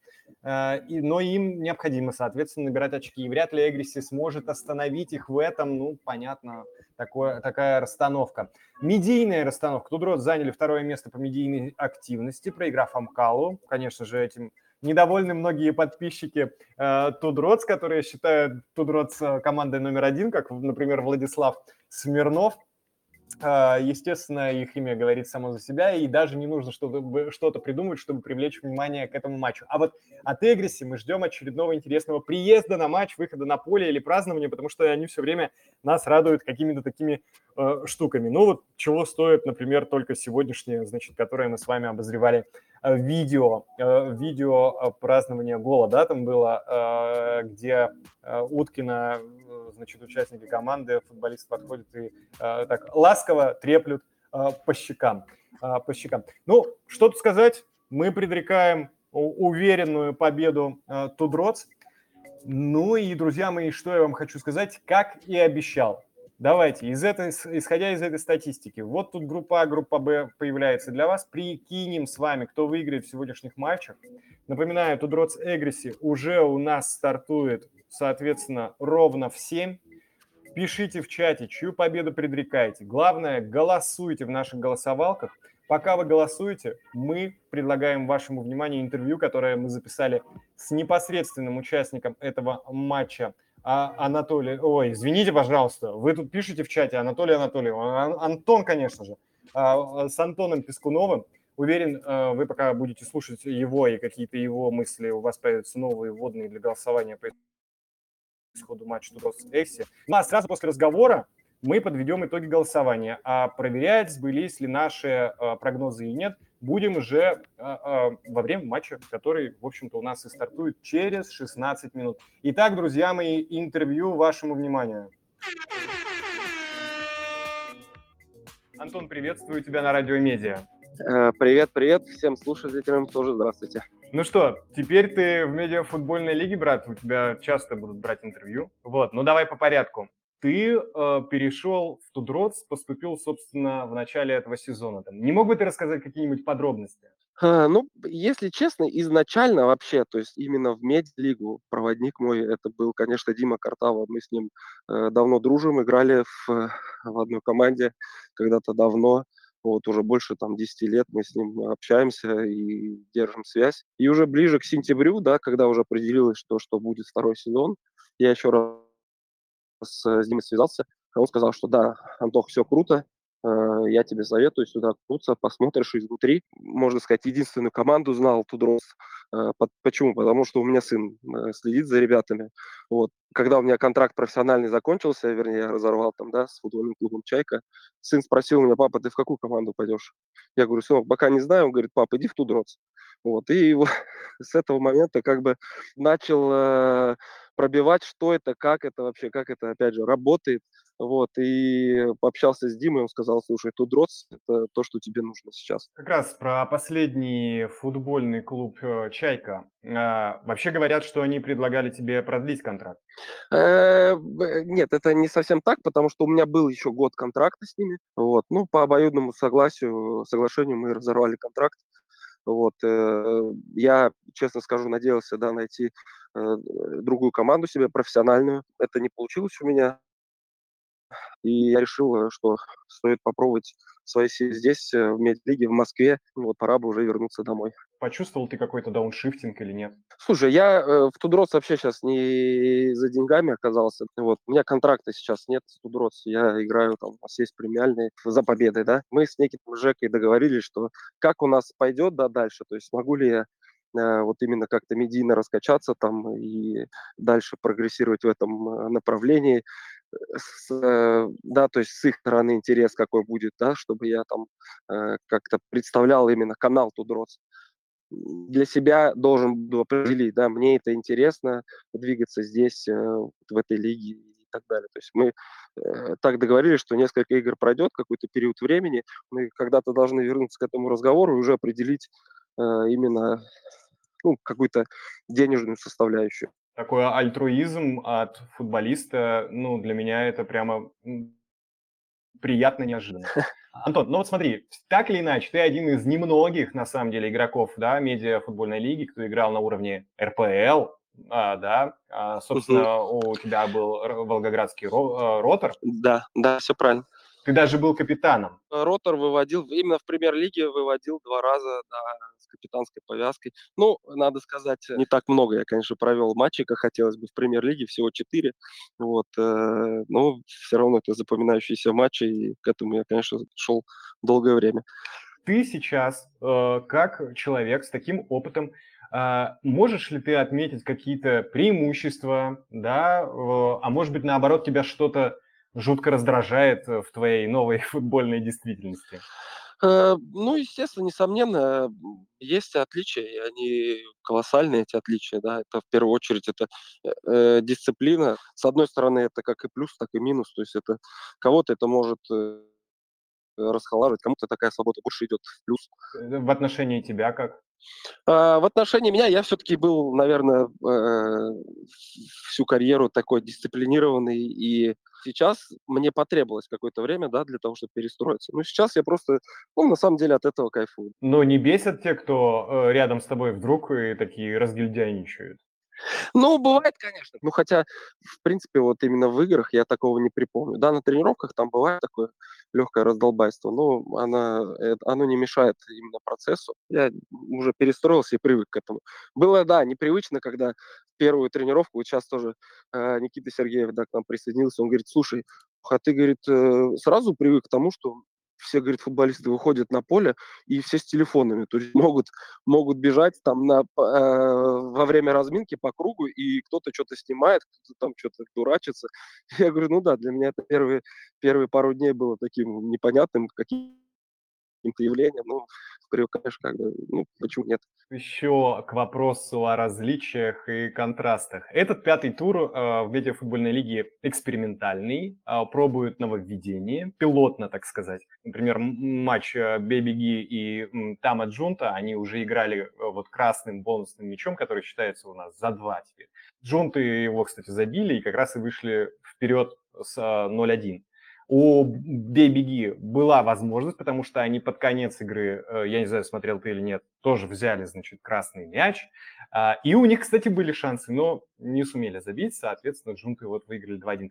Э, и, но им необходимо, соответственно, набирать очки. И вряд ли Эгриси сможет остановить их в этом, ну, понятно, такое, такая расстановка. Медийная расстановка. Тудрот заняли второе место по медийной активности, проиграв Амкалу. Конечно же, этим недовольны многие подписчики э, Тудроц, которые считают Тудроц э, командой номер один, как, например, Владислав Смирнов. А, естественно, их имя говорит само за себя, и даже не нужно что-то, что-то придумывать, чтобы привлечь внимание к этому матчу. А вот от Эгриси мы ждем очередного интересного приезда на матч, выхода на поле или празднования, потому что они все время нас радуют какими-то такими э, штуками. Ну вот чего стоит, например, только сегодняшнее, значит, которое мы с вами обозревали э, видео, э, видео э, празднования гола, да, там было, э, где э, Уткина, значит, участники команды, футболисты подходят и э, так ласково треплют э, по щекам, э, по щекам. Ну, что тут сказать, мы предрекаем уверенную победу Тудроц. Ну и, друзья мои, что я вам хочу сказать, как и обещал. Давайте, из этой, исходя из этой статистики, вот тут группа А, группа Б появляется для вас. Прикинем с вами, кто выиграет в сегодняшних матчах. Напоминаю, Тудроц Эгриси уже у нас стартует, соответственно, ровно в 7. Пишите в чате, чью победу предрекаете. Главное, голосуйте в наших голосовалках. Пока вы голосуете, мы предлагаем вашему вниманию интервью, которое мы записали с непосредственным участником этого матча, а, Анатолий... Ой, извините, пожалуйста, вы тут пишете в чате Анатолий Анатольевич, Антон, конечно же, а, с Антоном Пескуновым. Уверен, а, вы пока будете слушать его и какие-то его мысли, у вас появятся новые вводные для голосования по исходу матча Тудос Экси. Ну а сразу после разговора мы подведем итоги голосования, а проверять, сбылись ли наши прогнозы и нет, будем уже во время матча, который, в общем-то, у нас и стартует через 16 минут. Итак, друзья мои, интервью вашему вниманию. Антон, приветствую тебя на Радио Медиа. Привет, привет всем слушателям тоже здравствуйте. Ну что, теперь ты в медиафутбольной лиге, брат, у тебя часто будут брать интервью. Вот, ну давай по порядку. Ты э, перешел в Тудроц, поступил, собственно, в начале этого сезона. Там. Не мог бы ты рассказать какие-нибудь подробности? А, ну, если честно, изначально вообще, то есть именно в медлигу проводник мой, это был, конечно, Дима Картава. Мы с ним э, давно дружим, играли в, в одной команде когда-то давно вот уже больше там 10 лет мы с ним общаемся и держим связь. И уже ближе к сентябрю, да, когда уже определилось, что, что будет второй сезон, я еще раз с, с Димой связался, он сказал, что да, Антох, все круто, Э, я тебе советую сюда окунуться, посмотришь изнутри. Можно сказать, единственную команду знал 2DROTS. Э, почему? Потому что у меня сын э, следит за ребятами. Вот. Когда у меня контракт профессиональный закончился, вернее, я разорвал там, да, с футбольным клубом «Чайка», сын спросил меня, папа, ты в какую команду пойдешь? Я говорю, сынок, пока не знаю. Он говорит, папа, иди в 2DROTS. Вот. И его, с этого момента как бы начал пробивать, что это, как это вообще, как это, опять же, работает. Вот, и пообщался с Димой, он сказал, слушай, тут Тудроц – это то, что тебе нужно сейчас. Как раз про последний футбольный клуб э, «Чайка». А, вообще говорят, что они предлагали тебе продлить контракт. Э, нет, это не совсем так, потому что у меня был еще год контракта с ними. Вот, ну, по обоюдному согласию, соглашению мы разорвали контракт. Вот, э, я, честно скажу, надеялся, да, найти другую команду себе, профессиональную. Это не получилось у меня. И я решил, э, что стоит попробовать свои силы здесь, э, в медлиге, в Москве. Вот пора бы уже вернуться домой. Почувствовал ты какой-то дауншифтинг или нет? Слушай, я э, в Тудроц вообще сейчас не за деньгами оказался. Вот. У меня контракта сейчас нет с Тудроц. Я играю там, у нас есть премиальные за победы, да. Мы с неким Жекой договорились, что как у нас пойдет да, дальше, то есть могу ли я э, вот именно как-то медийно раскачаться там и дальше прогрессировать в этом направлении с, э, да, то есть с их стороны интерес какой будет, да, чтобы я там э, как-то представлял именно канал Тудроц. Для себя должен был определить, да, мне это интересно, двигаться здесь, э, в этой лиге и так далее. То есть мы э, так договорились, что несколько игр пройдет, какой-то период времени, мы когда-то должны вернуться к этому разговору и уже определить э, именно ну, какую-то денежную составляющую такой альтруизм от футболиста, ну, для меня это прямо приятно неожиданно. Антон, ну вот смотри, так или иначе, ты один из немногих, на самом деле, игроков, да, медиа-футбольной лиги, кто играл на уровне РПЛ, а, да, а, собственно, у тебя был волгоградский ро- э, ротор. Да, да, все правильно. Ты даже был капитаном. Ротор выводил, именно в премьер-лиге выводил два раза, да, капитанской повязкой. Ну, надо сказать, не так много я, конечно, провел матчей, как хотелось бы в премьер-лиге, всего четыре. Вот, э, но все равно это запоминающиеся матчи, и к этому я, конечно, шел долгое время. Ты сейчас, э, как человек с таким опытом, э, можешь ли ты отметить какие-то преимущества, да, а может быть, наоборот, тебя что-то жутко раздражает в твоей новой футбольной действительности? Э, ну, естественно, несомненно, есть отличия, и они колоссальные, эти отличия, да. Это в первую очередь это э, э, дисциплина. С одной стороны, это как и плюс, так и минус. То есть это кого-то это может расхолаживать. Кому-то такая свобода больше идет в плюс. Э, в отношении тебя как? А, в отношении меня я все-таки был, наверное, э, всю карьеру такой дисциплинированный, и сейчас мне потребовалось какое-то время, да, для того, чтобы перестроиться. Ну, сейчас я просто, ну, на самом деле от этого кайфую. Но не бесят те, кто э, рядом с тобой вдруг и такие разгильдяйничают? Ну, бывает, конечно. Ну, хотя, в принципе, вот именно в играх я такого не припомню. Да, на тренировках там бывает такое легкое раздолбайство, но она, оно не мешает именно процессу. Я уже перестроился и привык к этому. Было, да, непривычно, когда первую тренировку, вот сейчас тоже э, Никита Сергеев да, к нам присоединился, он говорит, слушай, а ты, говорит, э, сразу привык к тому, что все, говорит, футболисты выходят на поле, и все с телефонами, то есть могут, могут бежать там на, э, во время разминки по кругу, и кто-то что-то снимает, кто-то там что-то дурачится. Я говорю, ну да, для меня это первые, первые пару дней было таким непонятным, каким каким-то явлением, ну, привыкаешь как бы, ну, почему нет? Еще к вопросу о различиях и контрастах. Этот пятый тур э, в медиафутбольной лиге экспериментальный, э, пробуют нововведение, пилотно, так сказать. Например, матч э, Бебеги и Тама Джунта, они уже играли вот красным бонусным мячом, который считается у нас за два теперь. Джунты его, кстати, забили и как раз и вышли вперед с э, 0-1 у Бей-Беги была возможность, потому что они под конец игры, э, я не знаю, смотрел ты или нет, тоже взяли, значит, красный мяч. А, и у них, кстати, были шансы, но не сумели забить, соответственно, Джунты вот выиграли 2-1.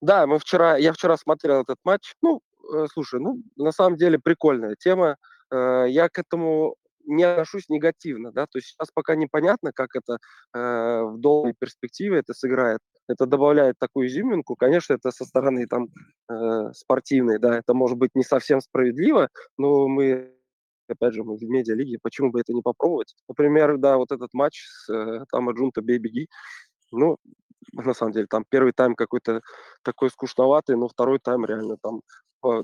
Да, мы вчера, я вчера смотрел этот матч. Ну, э, слушай, ну, на самом деле прикольная тема. Э, я к этому не отношусь негативно, да, то есть сейчас пока непонятно, как это в долгой перспективе это сыграет это добавляет такую изюминку. Конечно, это со стороны там э, спортивной, да, это может быть не совсем справедливо, но мы опять же, мы в медиалиге, почему бы это не попробовать? Например, да, вот этот матч с э, там Аджунта бей-беги, ну, на самом деле, там первый тайм какой-то такой скучноватый, но второй тайм реально там,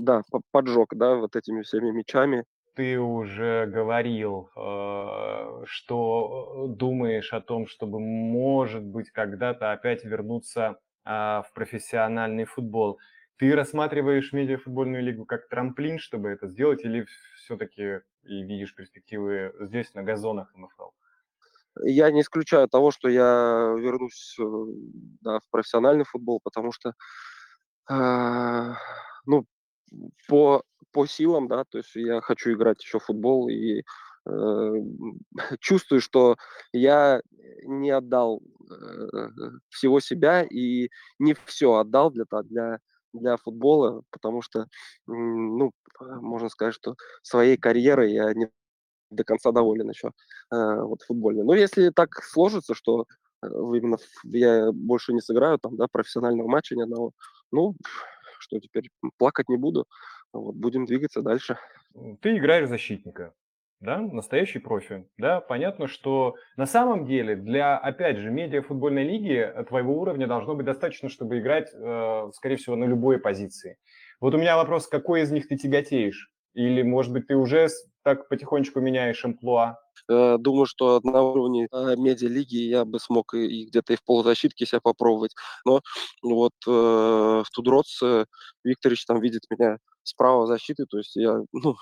да, поджег, да, вот этими всеми мячами ты уже говорил, э, что думаешь о том, чтобы, может быть, когда-то опять вернуться а, в профессиональный футбол. Ты рассматриваешь медиафутбольную лигу как трамплин, чтобы это сделать, или все-таки и видишь перспективы здесь, на газонах МФЛ? Я не исключаю того, что я вернусь э, да, в профессиональный футбол, потому что э, ну, по, по силам, да, то есть я хочу играть еще в футбол и э, чувствую, что я не отдал э, всего себя и не все отдал для, для, для футбола, потому что, ну, можно сказать, что своей карьерой я не до конца доволен еще э, вот футбольной. Но если так сложится, что э, именно я больше не сыграю там, да, профессионального матча ни одного, ну, что теперь плакать не буду. Вот, будем двигаться дальше. Ты играешь защитника, да, настоящий профи, да, понятно, что на самом деле для, опять же, медиа-футбольной лиги э, твоего уровня должно быть достаточно, чтобы играть, э, скорее всего, на любой позиции. Вот у меня вопрос, какой из них ты тяготеешь? Или, может быть, ты уже так потихонечку меняешь амплуа? Э, думаю, что на уровне медиа-лиги я бы смог и, где-то и в полузащитке себя попробовать. Но вот э, в Тудроц Викторович там видит меня справа защиты, то есть я ну,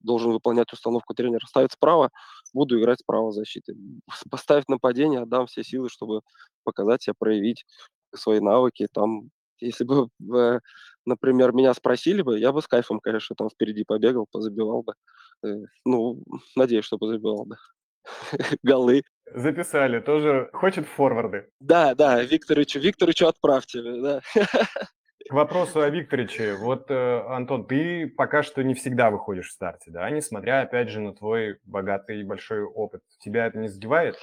должен выполнять установку тренера. Ставит справа, буду играть справа защиты. Поставить нападение, отдам все силы, чтобы показать себя, проявить свои навыки. Там, если бы например, меня спросили бы, я бы с кайфом, конечно, там впереди побегал, позабивал бы. Э, ну, надеюсь, что позабивал бы. Голы. Записали, тоже хочет форварды. Да, да, Викторовичу, Викторовичу отправьте, да. К вопросу о Викторовиче. Вот, э, Антон, ты пока что не всегда выходишь в старте, да, несмотря, опять же, на твой богатый и большой опыт. Тебя это не задевает?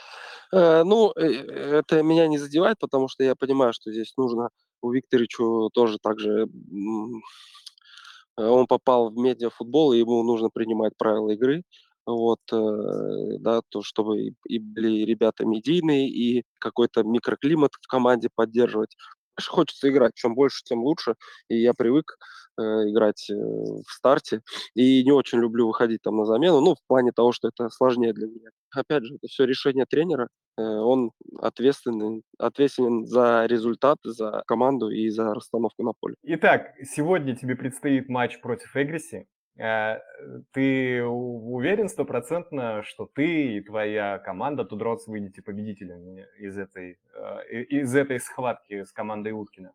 Э, ну, э, это меня не задевает, потому что я понимаю, что здесь нужно у Викторовичу тоже так же он попал в медиафутбол, и ему нужно принимать правила игры. Вот, э, да, то, чтобы и были ребята медийные, и какой-то микроклимат в команде поддерживать. Хочется играть, чем больше, тем лучше. И я привык э, играть э, в старте. И не очень люблю выходить там на замену, ну, в плане того, что это сложнее для меня. Опять же, это все решение тренера. Э, он ответственный, ответственен за результат, за команду и за расстановку на поле. Итак, сегодня тебе предстоит матч против Эгриси. Э, ты уверен стопроцентно, что ты и твоя команда Тудроц выйдете победителями из этой, э, из этой схватки с командой Уткина?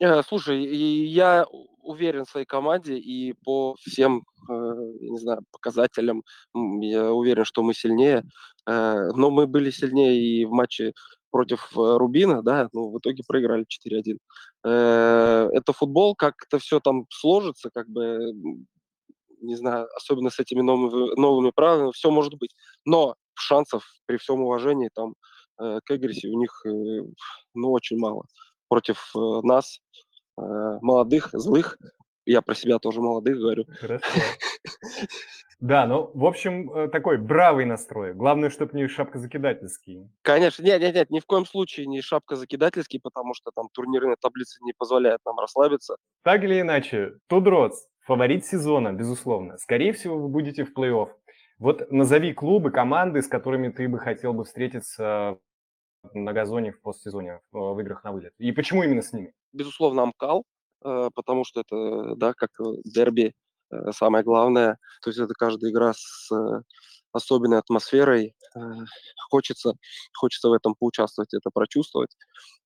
Э, слушай, я уверен в своей команде и по всем, не знаю, показателям я уверен, что мы сильнее. Но мы были сильнее и в матче против Рубина, да, ну, в итоге проиграли 4-1. Это футбол, как это все там сложится, как бы не знаю, особенно с этими новыми, новыми правилами, все может быть. Но шансов при всем уважении там э, к Эгрисе у них, э, ну, очень мало. Против э, нас, э, молодых, злых, я про себя тоже молодых говорю. Хорошо. Да, ну, в общем, э, такой бравый настрой. Главное, чтобы не шапка закидательский. Конечно, нет, нет, нет, ни в коем случае не шапка закидательский, потому что там турнирная таблица не позволяет нам расслабиться. Так или иначе, Тудроц фаворит сезона, безусловно. Скорее всего, вы будете в плей-офф. Вот назови клубы, команды, с которыми ты бы хотел бы встретиться на газоне в постсезоне, в играх на вылет. И почему именно с ними? Безусловно, Амкал, э, потому что это, да, как дерби, э, самое главное. То есть это каждая игра с э, особенной атмосферой. Хочется, хочется в этом поучаствовать, это прочувствовать.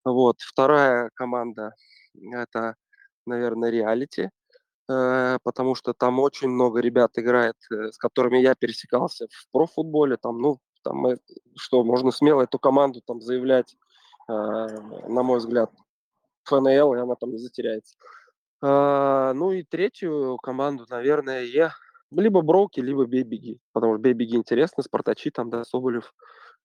Вот. Вторая команда – это, наверное, реалити. Э, потому что там очень много ребят играет, э, с которыми я пересекался в профутболе. Там, ну, там, э, что, можно смело эту команду там заявлять, на мой взгляд, ФНЛ, и она там не затеряется. Ну и третью команду, наверное, я либо Броуки, либо Бей-Беги. Потому что Бей-Беги интересно, Спартачи, там, да, Соболев,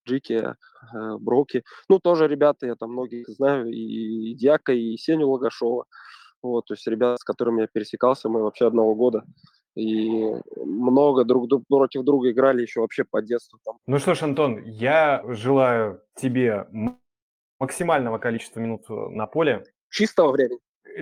Джики, Броуки. Ну, тоже ребята, я там многих знаю, и Дьяка, и Сеню Логашова. Вот, то есть ребята, с которыми я пересекался, мы вообще одного года. И много друг против друга играли еще вообще по детству. Там. Ну что ж, Антон, я желаю тебе максимального количества минут э, на поле. Чистого времени.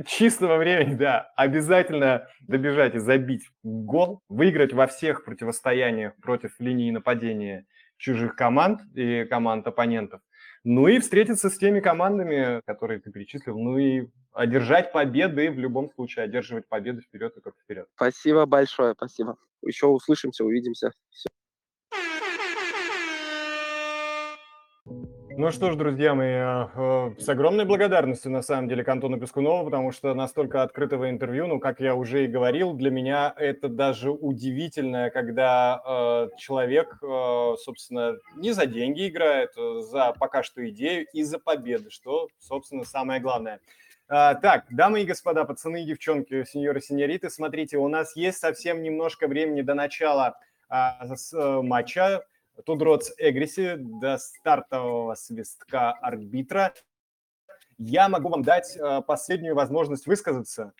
Чистого времени, да. Обязательно добежать и забить гол, выиграть во всех противостояниях против линии нападения чужих команд и команд оппонентов. Ну и встретиться с теми командами, которые ты перечислил, ну и одержать победы в любом случае, одерживать победы вперед и только вперед. Спасибо большое, спасибо. Еще услышимся, увидимся. Все. Ну что ж, друзья мои, э, с огромной благодарностью, на самом деле, к Антону Пескунову, потому что настолько открытого интервью, ну, как я уже и говорил, для меня это даже удивительно, когда э, человек, э, собственно, не за деньги играет, э, за пока что идею и за победы, что, собственно, самое главное. А, так, дамы и господа, пацаны и девчонки, сеньоры и сеньориты, смотрите, у нас есть совсем немножко времени до начала а, с, матча. Тудроц Эгриси до стартового свистка арбитра. Я могу вам дать э, последнюю возможность высказаться.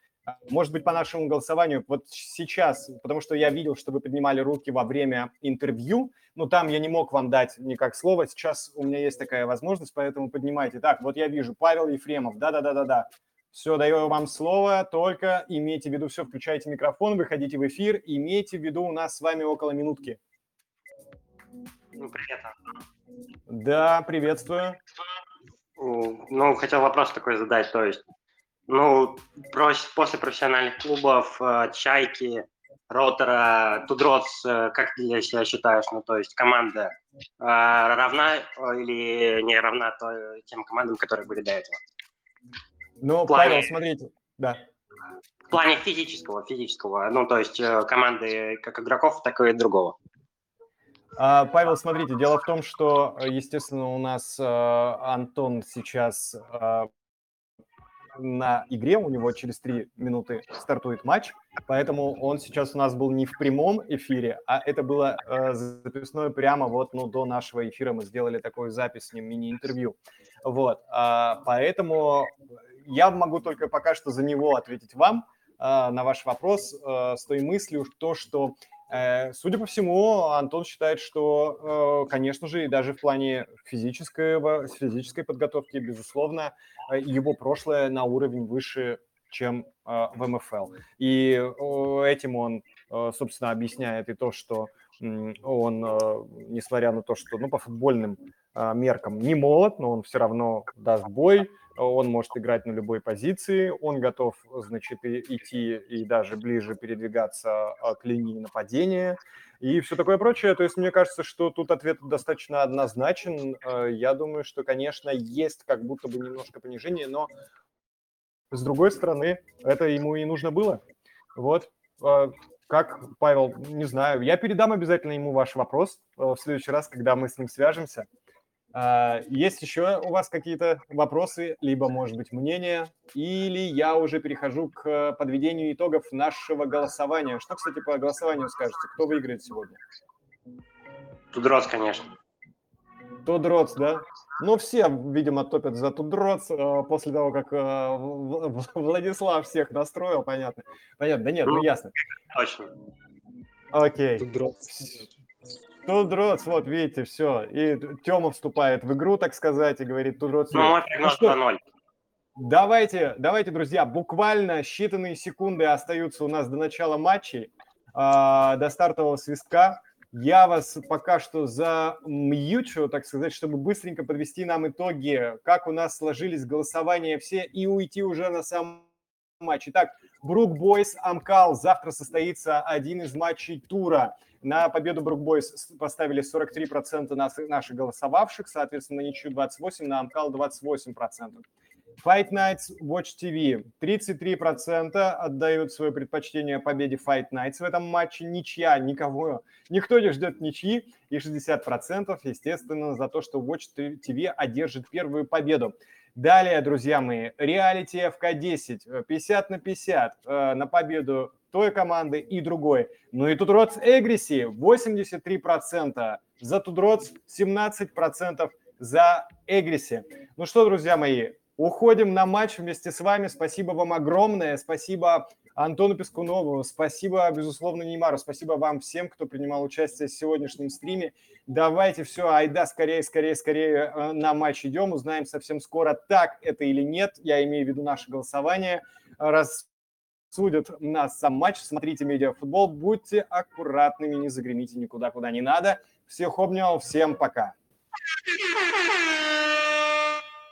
Может быть, по нашему голосованию, вот сейчас, потому что я видел, что вы поднимали руки во время интервью, но там я не мог вам дать никак слова. Сейчас у меня есть такая возможность, поэтому поднимайте. Так, вот я вижу, Павел Ефремов, да-да-да-да-да. Все, даю вам слово, только имейте в виду, все, включайте микрофон, выходите в эфир, имейте в виду, у нас с вами около минутки. Ну, привет, Антон. Да, приветствую. Ну, хотел вопрос такой задать, то есть, ну, после профессиональных клубов, э, Чайки, Ротора, Тудроц, э, как ты для себя считаешь, ну, то есть команда э, равна или не равна тем командам, которые были до этого? Ну, плане... Павел, смотрите, да. В плане физического, физического, ну, то есть команды как игроков, так и другого. А, Павел, смотрите, дело в том, что, естественно, у нас э, Антон сейчас э, на игре, у него через три минуты стартует матч, поэтому он сейчас у нас был не в прямом эфире, а это было э, записное прямо вот ну, до нашего эфира мы сделали такую запись с ним, мини-интервью. Вот, а, поэтому я могу только пока что за него ответить вам на ваш вопрос с той мыслью, то, что Э, судя по всему, Антон считает, что, э, конечно же, и даже в плане физической, физической подготовки, безусловно, э, его прошлое на уровень выше чем э, в МФЛ. И э, этим он, э, собственно, объясняет и то, что он, несмотря на то, что ну, по футбольным меркам не молод, но он все равно даст бой, он может играть на любой позиции, он готов, значит, идти и даже ближе передвигаться к линии нападения и все такое прочее. То есть мне кажется, что тут ответ достаточно однозначен. Э, я думаю, что, конечно, есть как будто бы немножко понижение, но с другой стороны, это ему и нужно было. Вот. Э, как, Павел, не знаю, я передам обязательно ему ваш вопрос э, в следующий раз, когда мы с ним свяжемся. А, есть еще у вас какие-то вопросы, либо, может быть, мнения, или я уже перехожу к подведению итогов нашего голосования. Что, кстати, по голосованию скажете? Кто выиграет сегодня? Тудроц, конечно. Тудроц, да? Ну, все, видимо, топят за Тудроц э, после того, как э, Владислав всех настроил, понятно. Понятно, да нет, ну, ну ясно. Точно. Окей. Тудроц. Тудроц, вот видите, все. И Тёма вступает в игру, так сказать, и говорит Тудроц. Ну, мой прогноз ну, 2-0. Давайте, давайте, друзья, буквально считанные секунды остаются у нас до начала матчей, э, до стартового свистка. Я вас пока что замьючу, так сказать, чтобы быстренько подвести нам итоги, как у нас сложились голосования все, и уйти уже на сам матч. Итак, Брук Бойс, Амкал. Завтра состоится один из матчей тура. На победу Брук Бойс поставили 43% наших голосовавших, соответственно, на ничью 28%, на Амкал 28%. Fight Nights Watch TV. 33% отдают свое предпочтение победе Fight Nights в этом матче. Ничья, никого, никто не ждет ничьи. И 60%, естественно, за то, что Watch TV одержит первую победу. Далее, друзья мои, реалити ФК-10, 50 на 50 э, на победу той команды и другой. Ну и Тудроц Эгриси 83%, за Тудроц 17% за Эгриси. Ну что, друзья мои, уходим на матч вместе с вами. Спасибо вам огромное. Спасибо Антону Пескунову. Спасибо, безусловно, Неймару. Спасибо вам всем, кто принимал участие в сегодняшнем стриме. Давайте все, айда, скорее, скорее, скорее э, на матч идем. Узнаем совсем скоро, так это или нет. Я имею в виду наше голосование. Раз судят нас сам матч. Смотрите медиафутбол, будьте аккуратными, не загремите никуда, куда не надо. Всех обнял, всем пока.